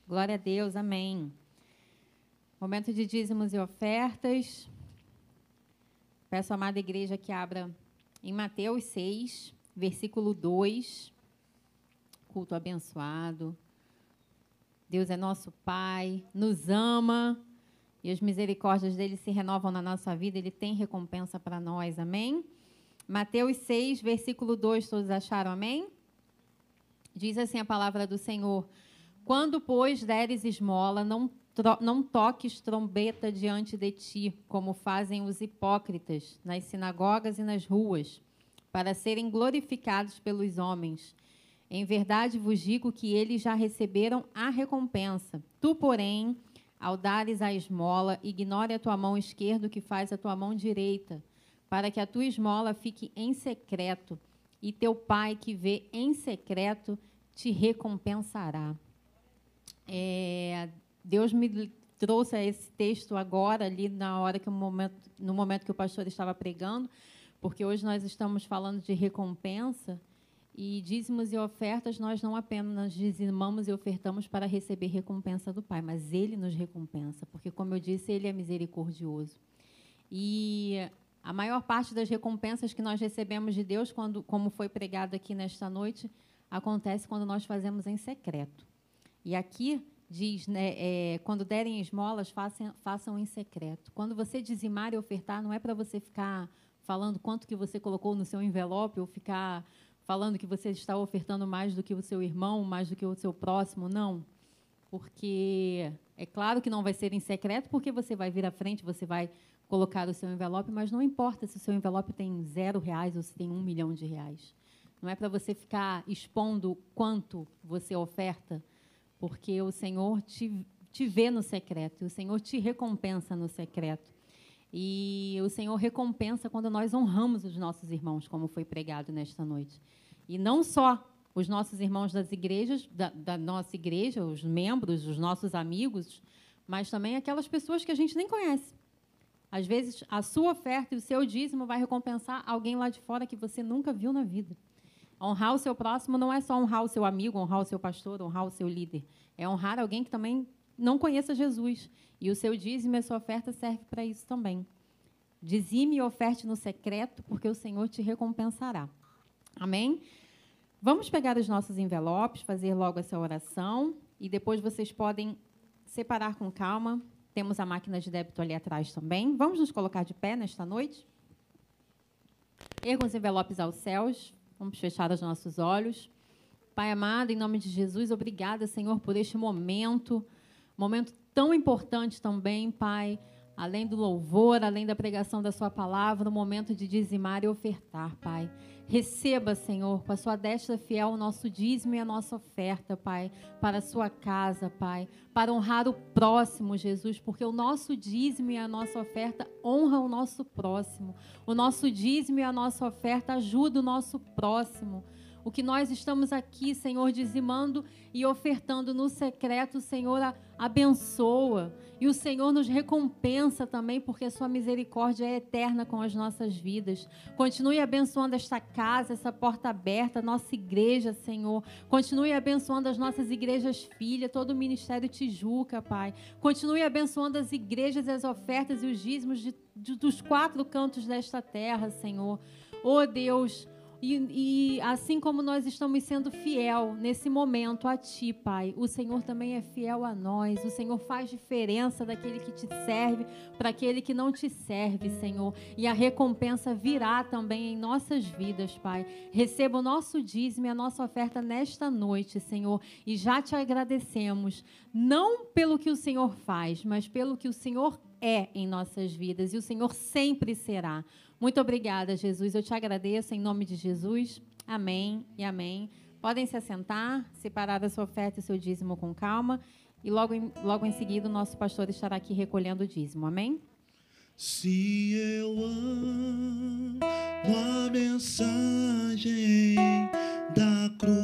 Glória a Deus, amém. Momento de dízimos e ofertas. Peço à amada igreja que abra em Mateus 6, versículo 2. Culto abençoado. Deus é nosso Pai, nos ama e as misericórdias dele se renovam na nossa vida, ele tem recompensa para nós, amém? Mateus 6, versículo 2, todos acharam amém? Diz assim a palavra do Senhor. Quando, pois, deres esmola, não, não toques trombeta diante de ti, como fazem os hipócritas nas sinagogas e nas ruas, para serem glorificados pelos homens. Em verdade vos digo que eles já receberam a recompensa. Tu, porém, ao dares a esmola, ignore a tua mão esquerda o que faz a tua mão direita, para que a tua esmola fique em secreto, e teu pai que vê em secreto te recompensará. É, Deus me trouxe esse texto agora, ali na hora que momento, no momento que o pastor estava pregando, porque hoje nós estamos falando de recompensa e dízimos e ofertas nós não apenas dizimamos e ofertamos para receber recompensa do Pai, mas Ele nos recompensa, porque como eu disse, Ele é misericordioso. E a maior parte das recompensas que nós recebemos de Deus, quando, como foi pregado aqui nesta noite, acontece quando nós fazemos em secreto. E aqui diz, né, é, quando derem esmolas, façam, façam em secreto. Quando você dizimar e ofertar, não é para você ficar falando quanto que você colocou no seu envelope ou ficar falando que você está ofertando mais do que o seu irmão, mais do que o seu próximo, não. Porque é claro que não vai ser em secreto, porque você vai vir à frente, você vai colocar o seu envelope, mas não importa se o seu envelope tem zero reais ou se tem um milhão de reais. Não é para você ficar expondo quanto você oferta, porque o Senhor te, te vê no secreto, o Senhor te recompensa no secreto. E o Senhor recompensa quando nós honramos os nossos irmãos, como foi pregado nesta noite. E não só os nossos irmãos das igrejas, da, da nossa igreja, os membros, os nossos amigos, mas também aquelas pessoas que a gente nem conhece. Às vezes, a sua oferta e o seu dízimo vai recompensar alguém lá de fora que você nunca viu na vida. Honrar o seu próximo não é só honrar o seu amigo, honrar o seu pastor, honrar o seu líder. É honrar alguém que também não conheça Jesus. E o seu dízimo e a sua oferta serve para isso também. Dizime e oferte no secreto, porque o Senhor te recompensará. Amém? Vamos pegar os nossos envelopes, fazer logo essa oração e depois vocês podem separar com calma. Temos a máquina de débito ali atrás também. Vamos nos colocar de pé nesta noite? Ergam os envelopes aos céus. Vamos fechar os nossos olhos. Pai amado, em nome de Jesus, obrigada, Senhor, por este momento. Momento tão importante também, Pai além do louvor, além da pregação da Sua palavra, o momento de dizimar e ofertar, Pai. Receba, Senhor, com a Sua destra fiel, o nosso dízimo e a nossa oferta, Pai, para a Sua casa, Pai, para honrar o próximo, Jesus, porque o nosso dízimo e a nossa oferta honra o nosso próximo. O nosso dízimo e a nossa oferta ajuda o nosso próximo. O que nós estamos aqui, Senhor, dizimando e ofertando no secreto, Senhor abençoa. E o Senhor nos recompensa também, porque a sua misericórdia é eterna com as nossas vidas. Continue abençoando esta casa, essa porta aberta, nossa igreja, Senhor. Continue abençoando as nossas igrejas filhas, todo o ministério Tijuca, Pai. Continue abençoando as igrejas, as ofertas e os dízimos de, de, dos quatro cantos desta terra, Senhor. Oh Deus, e, e, assim como nós estamos sendo fiel nesse momento a Ti, Pai, o Senhor também é fiel a nós. O Senhor faz diferença daquele que te serve para aquele que não te serve, Senhor. E a recompensa virá também em nossas vidas, Pai. Receba o nosso dízimo e a nossa oferta nesta noite, Senhor. E já te agradecemos, não pelo que o Senhor faz, mas pelo que o Senhor é em nossas vidas. E o Senhor sempre será. Muito obrigada, Jesus. Eu te agradeço em nome de Jesus. Amém e amém. Podem se assentar, separar a sua oferta e o seu dízimo com calma. E logo em, logo em seguida o nosso pastor estará aqui recolhendo o dízimo. Amém? Se eu amo a mensagem da cruz,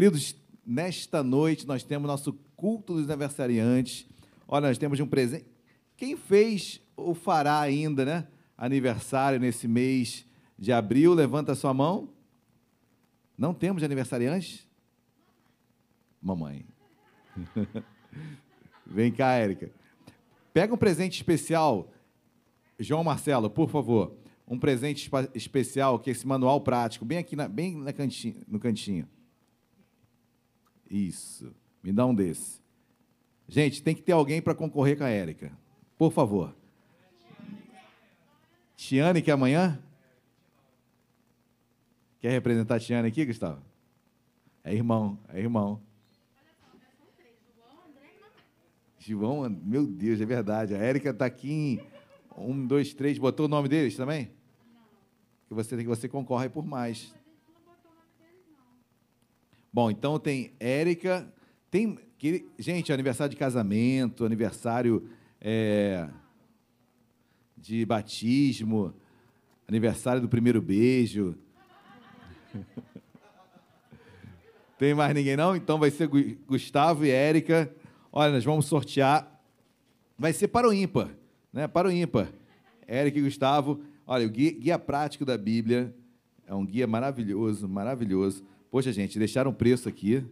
Queridos, nesta noite nós temos nosso culto dos aniversariantes. Olha, nós temos um presente. Quem fez ou fará ainda, né? aniversário nesse mês de abril? Levanta a sua mão. Não temos aniversariantes? Mamãe. Vem cá, Érica. Pega um presente especial. João Marcelo, por favor. Um presente especial, que é esse manual prático, bem aqui na, bem na cantinho, no cantinho. Isso. Me dá um desse. Gente, tem que ter alguém para concorrer com a Érica. Por favor. Tiane, que é amanhã? Quer representar a Tiane aqui, Gustavo? É irmão, é irmão. João, meu Deus, é verdade. A Érica está aqui em um, dois, três. Botou o nome deles também? Que você que você concorre por mais. Bom, então tem Érica, tem gente, aniversário de casamento, aniversário é, de batismo, aniversário do primeiro beijo. Tem mais ninguém não? Então vai ser Gustavo e Érica. Olha, nós vamos sortear. Vai ser para o ímpar, né? Para o ímpar. Érica e Gustavo. Olha, o guia, guia prático da Bíblia é um guia maravilhoso, maravilhoso. Poxa, gente, deixaram preço aqui.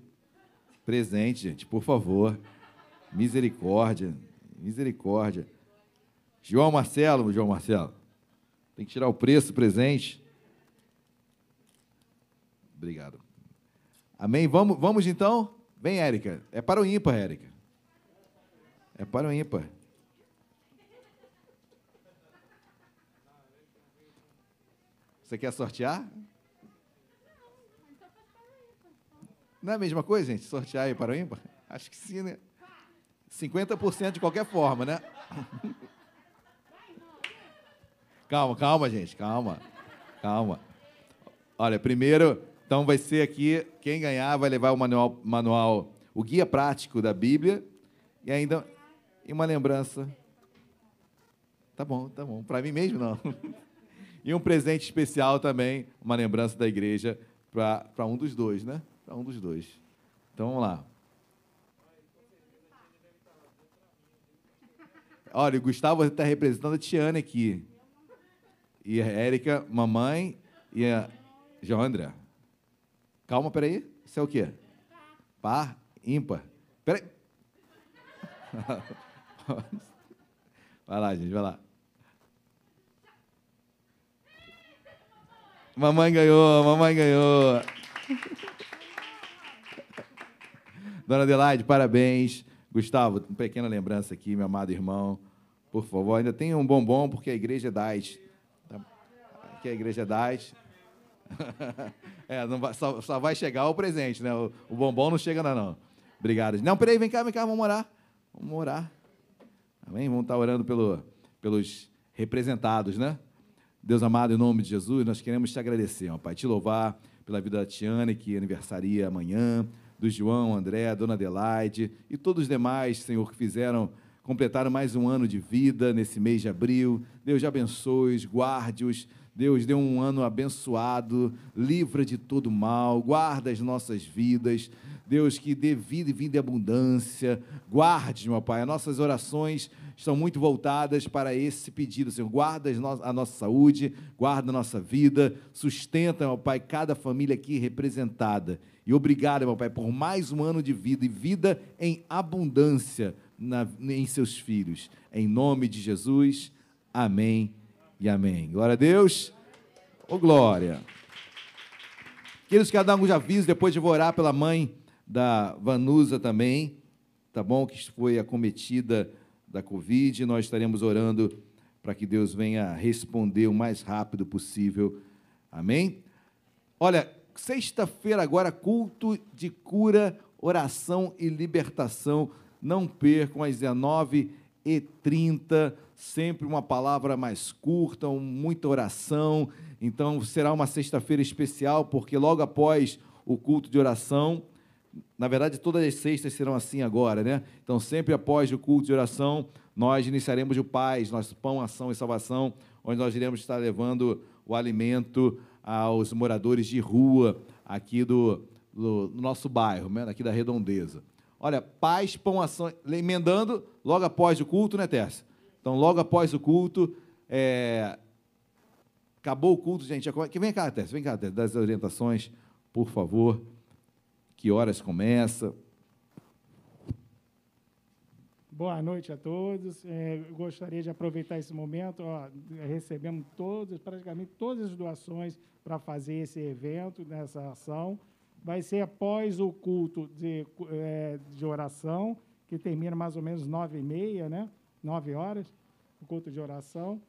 Presente, gente, por favor. Misericórdia, misericórdia. João Marcelo, João Marcelo. Tem que tirar o preço presente. Obrigado. Amém? Vamos, vamos então? Vem, Érica. É para o ímpar, Érica. É para o ímpar. Você quer sortear? Não é a mesma coisa, gente? Sortear aí para o ímpar? Acho que sim, né? 50% de qualquer forma, né? calma, calma, gente, calma. Calma. Olha, primeiro, então vai ser aqui, quem ganhar vai levar o manual, manual o guia prático da Bíblia e ainda e uma lembrança. Tá bom, tá bom. Para mim mesmo não. e um presente especial também, uma lembrança da igreja para um dos dois, né? Para um dos dois. Então vamos lá. Olha, o Gustavo está representando a Tiane aqui. E a Érica, mamãe, e a João André. Calma, peraí. Isso é o quê? Par? Ímpar? Peraí. Vai lá, gente, vai lá. Mamãe ganhou, mamãe ganhou. Dona Adelaide, parabéns. Gustavo, uma pequena lembrança aqui, meu amado irmão. Por favor, ainda tem um bombom, porque a igreja é DAIS. Tá? Aqui a igreja é DAIS. é, vai, só, só, vai chegar o presente, né? O, o, bombom não chega ainda, não. Obrigado. Não, peraí, vem cá, vem cá, vamos orar. Vamos orar. Amém? Vamos estar orando pelo, pelos representados, né? Deus amado, em nome de Jesus, nós queremos te agradecer, ó, Pai, te louvar pela vida da Tiane, que aniversaria amanhã do João, André, Dona Adelaide e todos os demais, Senhor, que fizeram, completaram mais um ano de vida nesse mês de abril. Deus abençoe-os, guarde-os. Deus dê um ano abençoado, livra de todo mal, guarda as nossas vidas. Deus, que dê vida e vida em abundância. Guarde, meu Pai. As nossas orações estão muito voltadas para esse pedido, Senhor. Guarda a nossa saúde, guarda a nossa vida, sustenta, meu Pai, cada família aqui representada. E obrigado, meu Pai, por mais um ano de vida e vida em abundância na, em seus filhos. Em nome de Jesus, amém e amém. Glória a Deus. Ô, oh, glória. Queridos, quero dar alguns avisos, depois eu vou orar pela mãe da Vanusa também, tá bom? Que foi acometida da Covid. Nós estaremos orando para que Deus venha responder o mais rápido possível. Amém? Olha, Sexta-feira, agora, culto de cura, oração e libertação. Não percam às 19h30, sempre uma palavra mais curta, muita oração. Então, será uma sexta-feira especial, porque logo após o culto de oração, na verdade, todas as sextas serão assim agora, né? Então, sempre após o culto de oração, nós iniciaremos o Paz, nosso Pão, Ação e Salvação, onde nós iremos estar levando o alimento aos moradores de rua aqui do, do, do nosso bairro, né, aqui da Redondeza. Olha, paz, pão, ação, emendando logo após o culto, né, Tércia? Então, logo após o culto, é, Acabou o culto, gente. Vem cá, Tess, vem cá, Tess, das orientações, por favor. Que horas começa? Boa noite a todos. É, gostaria de aproveitar esse momento. Ó, recebemos todos, praticamente todas as doações para fazer esse evento, nessa ação. Vai ser após o culto de, é, de oração, que termina mais ou menos nove e meia, né? Nove horas, o culto de oração.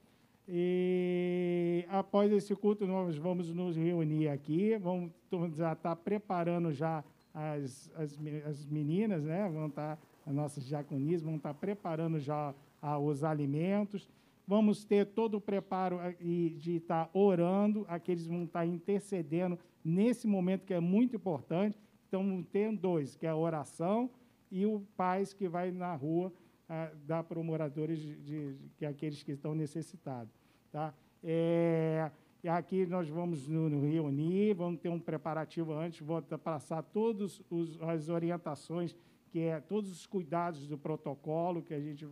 E após esse culto, nós vamos nos reunir aqui, vamos já estar tá preparando já as, as, as meninas, né? Vão estar tá nossas diaconisas vão estar preparando já ah, os alimentos. Vamos ter todo o preparo ah, de estar orando, aqueles vão estar intercedendo nesse momento que é muito importante. Então, tem dois, que é a oração e o pais que vai na rua ah, dar para os moradores, de, de, é aqueles que estão necessitados. Tá? É, aqui nós vamos nos reunir, vamos ter um preparativo antes, vou passar todas as orientações que é todos os cuidados do protocolo que a gente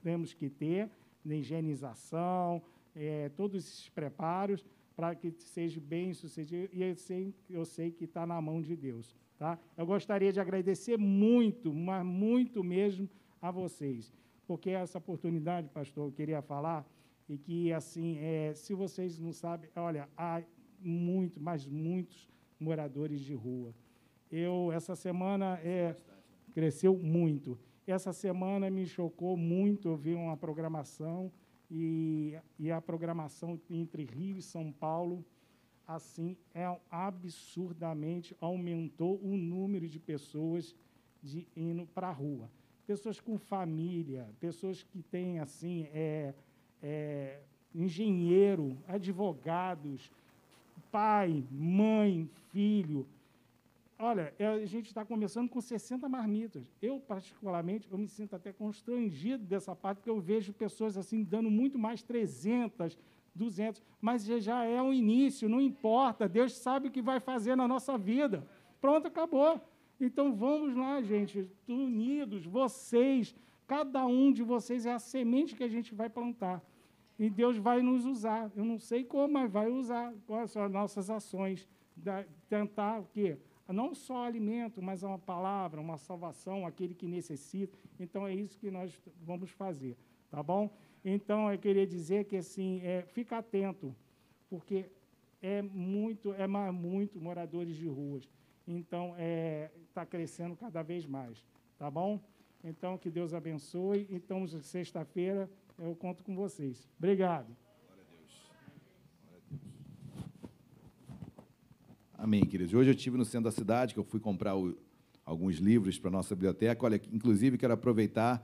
temos, que ter, na higienização, é, todos esses preparos para que seja bem sucedido. E eu sei, eu sei que está na mão de Deus. Tá? Eu gostaria de agradecer muito, mas muito mesmo a vocês, porque essa oportunidade, pastor, eu queria falar, e que, assim, é, se vocês não sabem, olha, há muito, mas muitos moradores de rua. Eu, essa semana, é, cresceu muito. Essa semana me chocou muito, eu vi uma programação, e, e a programação entre Rio e São Paulo, assim, é absurdamente aumentou o número de pessoas de indo para a rua. Pessoas com família, pessoas que têm, assim, é, é, engenheiro, advogados, pai, mãe, filho, Olha, é, a gente está começando com 60 marmitas. Eu, particularmente, eu me sinto até constrangido dessa parte, porque eu vejo pessoas assim dando muito mais 300, 200, mas já é o início, não importa, Deus sabe o que vai fazer na nossa vida. Pronto, acabou. Então vamos lá, gente, unidos, vocês, cada um de vocês é a semente que a gente vai plantar. E Deus vai nos usar. Eu não sei como, mas vai usar com as nossas ações. Da, tentar o quê? Não só alimento, mas uma palavra, uma salvação, aquele que necessita. Então é isso que nós vamos fazer, tá bom? Então eu queria dizer que assim, é, fica atento, porque é muito, é mais muito moradores de ruas. Então está é, tá crescendo cada vez mais, tá bom? Então que Deus abençoe. Então sexta-feira eu conto com vocês. Obrigado. Amém, queridos. Hoje eu estive no centro da cidade, que eu fui comprar o, alguns livros para a nossa biblioteca. Olha, inclusive quero aproveitar,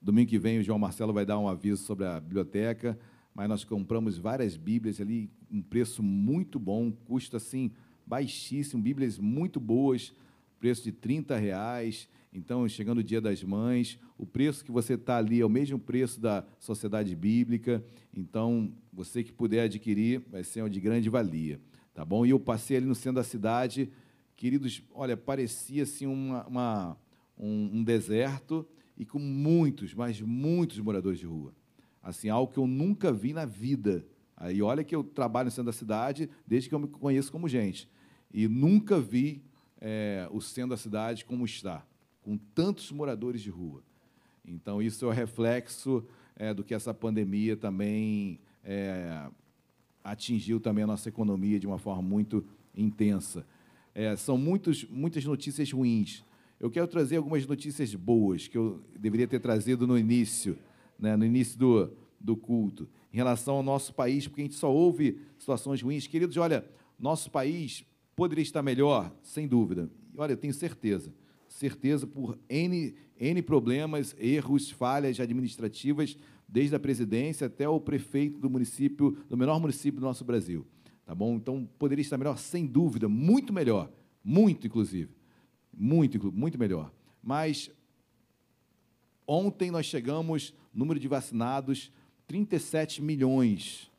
domingo que vem o João Marcelo vai dar um aviso sobre a biblioteca, mas nós compramos várias bíblias ali, um preço muito bom, custa assim baixíssimo, bíblias muito boas, preço de 30 reais. Então, chegando o dia das mães, o preço que você está ali é o mesmo preço da Sociedade Bíblica. Então, você que puder adquirir, vai ser de grande valia tá bom? E eu passei ali no centro da cidade, queridos, olha, parecia assim uma, uma um, um, deserto e com muitos, mas muitos moradores de rua. Assim, algo que eu nunca vi na vida. Aí olha que eu trabalho no centro da cidade desde que eu me conheço como gente. E nunca vi é, o centro da cidade como está, com tantos moradores de rua. Então, isso é o reflexo é, do que essa pandemia também é, atingiu também a nossa economia de uma forma muito intensa. É, são muitos, muitas notícias ruins. Eu quero trazer algumas notícias boas que eu deveria ter trazido no início, né, no início do, do culto, em relação ao nosso país, porque a gente só ouve situações ruins. Queridos, olha, nosso país poderia estar melhor, sem dúvida. Olha, eu tenho certeza, certeza por N, N problemas, erros, falhas administrativas, desde a presidência até o prefeito do município, do menor município do nosso Brasil. Tá bom? Então, poderia estar melhor, sem dúvida, muito melhor. Muito, inclusive. Muito, muito melhor. Mas, ontem nós chegamos, número de vacinados, 37 milhões.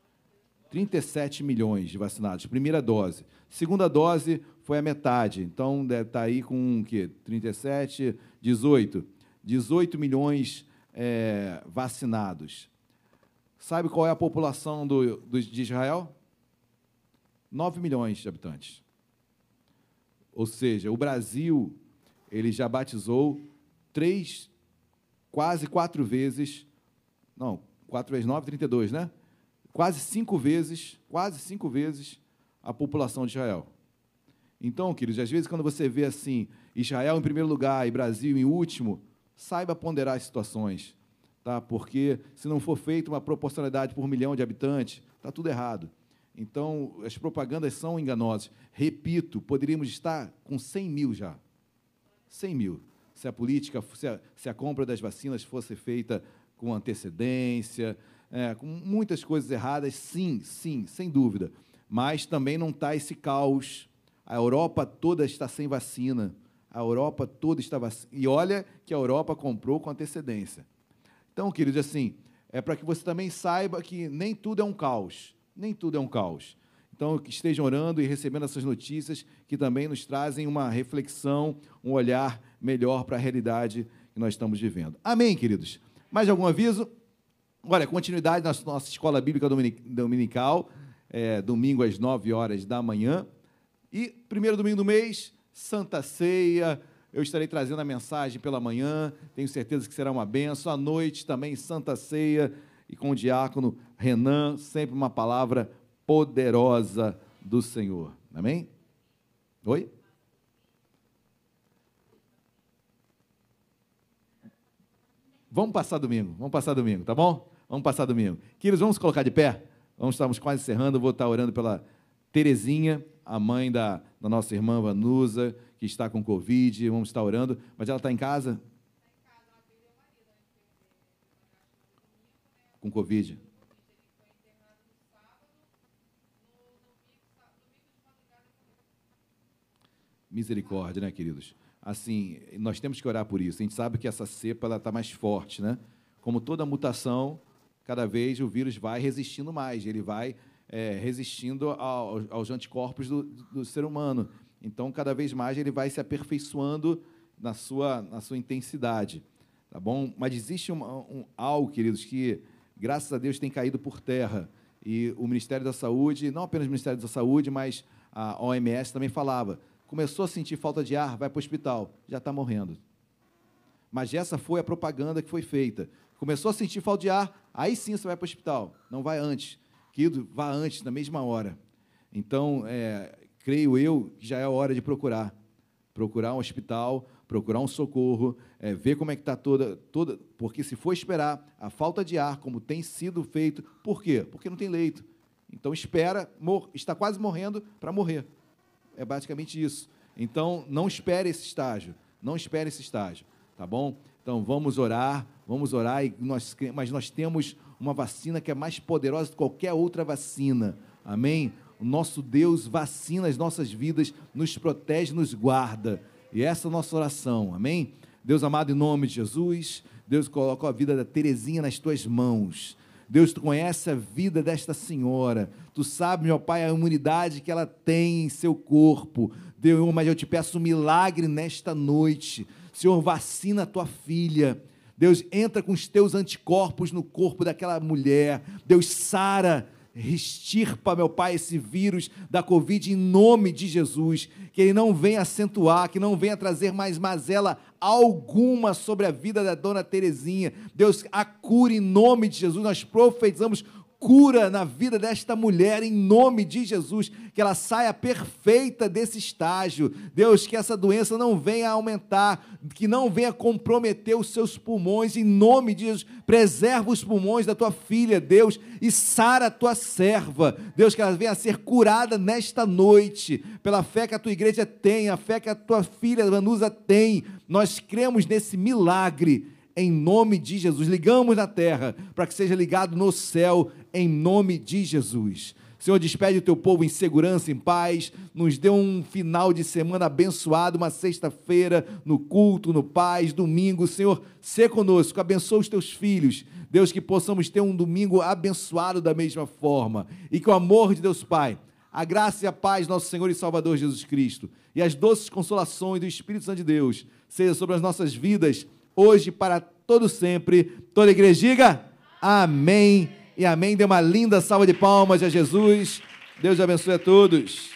37 milhões de vacinados, primeira dose. Segunda dose foi a metade, então estar aí com o quê? 37, 18. 18 milhões é, vacinados. Sabe qual é a população do, do, de Israel? 9 milhões de habitantes. Ou seja, o Brasil ele já batizou três, quase quatro vezes, não, quatro vezes nove, 32, né? Quase cinco vezes, quase cinco vezes a população de Israel. Então, queridos, às vezes quando você vê assim, Israel em primeiro lugar e Brasil em último, saiba ponderar as situações, tá? Porque se não for feita uma proporcionalidade por milhão de habitantes, está tudo errado. Então, as propagandas são enganosas. Repito, poderíamos estar com 100 mil já. 100 mil. Se a política, se a, se a compra das vacinas fosse feita com antecedência, é, com muitas coisas erradas, sim, sim, sem dúvida. Mas também não está esse caos. A Europa toda está sem vacina. A Europa toda está vacina. E olha que a Europa comprou com antecedência. Então, queridos, assim, é para que você também saiba que nem tudo é um caos. Nem tudo é um caos. Então, que estejam orando e recebendo essas notícias que também nos trazem uma reflexão, um olhar melhor para a realidade que nós estamos vivendo. Amém, queridos? Mais algum aviso? Olha, continuidade na nossa escola bíblica dominical, é, domingo às 9 horas da manhã. E primeiro domingo do mês, Santa Ceia. Eu estarei trazendo a mensagem pela manhã, tenho certeza que será uma benção. À noite também, Santa Ceia, e com o diácono Renan, sempre uma palavra poderosa do Senhor. Amém? Oi? Vamos passar domingo, vamos passar domingo, tá bom? Vamos passar domingo. Queridos, vamos colocar de pé? Vamos, estamos quase encerrando. vou estar orando pela Terezinha, a mãe da, da nossa irmã Vanusa, que está com Covid. Vamos estar orando. Mas ela está em casa? Com Covid. Misericórdia, né, queridos? Assim, nós temos que orar por isso. A gente sabe que essa cepa está mais forte, né? Como toda mutação, cada vez o vírus vai resistindo mais, ele vai é, resistindo ao, aos anticorpos do, do, ser humano. Então, cada vez mais ele vai se aperfeiçoando na sua, na sua intensidade, tá bom? Mas existe um, um, algo, queridos, que graças a Deus tem caído por terra. E o Ministério da Saúde, não apenas o Ministério da Saúde, mas a OMS também falava começou a sentir falta de ar, vai para o hospital, já está morrendo. Mas essa foi a propaganda que foi feita. Começou a sentir falta de ar, aí sim você vai para o hospital. Não vai antes. Querido, vá antes, na mesma hora. Então, é, creio eu que já é a hora de procurar. Procurar um hospital, procurar um socorro, é, ver como é que está toda, toda. Porque se for esperar a falta de ar, como tem sido feito, por quê? Porque não tem leito. Então espera, mor, está quase morrendo para morrer. É basicamente isso. Então, não espere esse estágio. Não espere esse estágio, tá bom? Então, vamos orar, vamos orar, e nós, mas nós temos uma vacina que é mais poderosa do que qualquer outra vacina. Amém? O nosso Deus vacina as nossas vidas, nos protege, nos guarda. E essa é a nossa oração. Amém? Deus amado, em nome de Jesus, Deus coloca a vida da Terezinha nas tuas mãos. Deus, tu conhece a vida desta senhora. Tu sabe, meu Pai, a imunidade que ela tem em seu corpo. Deus, mas eu te peço um milagre nesta noite. Senhor, vacina a tua filha. Deus, entra com os teus anticorpos no corpo daquela mulher. Deus, sara Restirpa, meu Pai, esse vírus da Covid em nome de Jesus. Que ele não venha acentuar, que não venha trazer mais mazela alguma sobre a vida da dona Terezinha. Deus, a cura em nome de Jesus. Nós profetizamos cura na vida desta mulher, em nome de Jesus, que ela saia perfeita desse estágio. Deus, que essa doença não venha aumentar, que não venha comprometer os seus pulmões, em nome de Jesus. Preserva os pulmões da tua filha, Deus, e sara a tua serva. Deus, que ela venha a ser curada nesta noite, pela fé que a tua igreja tem, a fé que a tua filha Vanusa tem. Nós cremos nesse milagre em nome de Jesus. Ligamos na terra para que seja ligado no céu, em nome de Jesus. Senhor, despede o teu povo em segurança, em paz, nos dê um final de semana abençoado, uma sexta-feira no culto, no paz, domingo. Senhor, sê conosco, abençoa os teus filhos. Deus, que possamos ter um domingo abençoado da mesma forma. E que o amor de Deus Pai, a graça e a paz, nosso Senhor e Salvador Jesus Cristo, e as doces consolações do Espírito Santo de Deus, seja sobre as nossas vidas hoje para todo sempre. Toda a igreja diga amém e amém. Dê uma linda salva de palmas a Jesus. Deus abençoe a todos.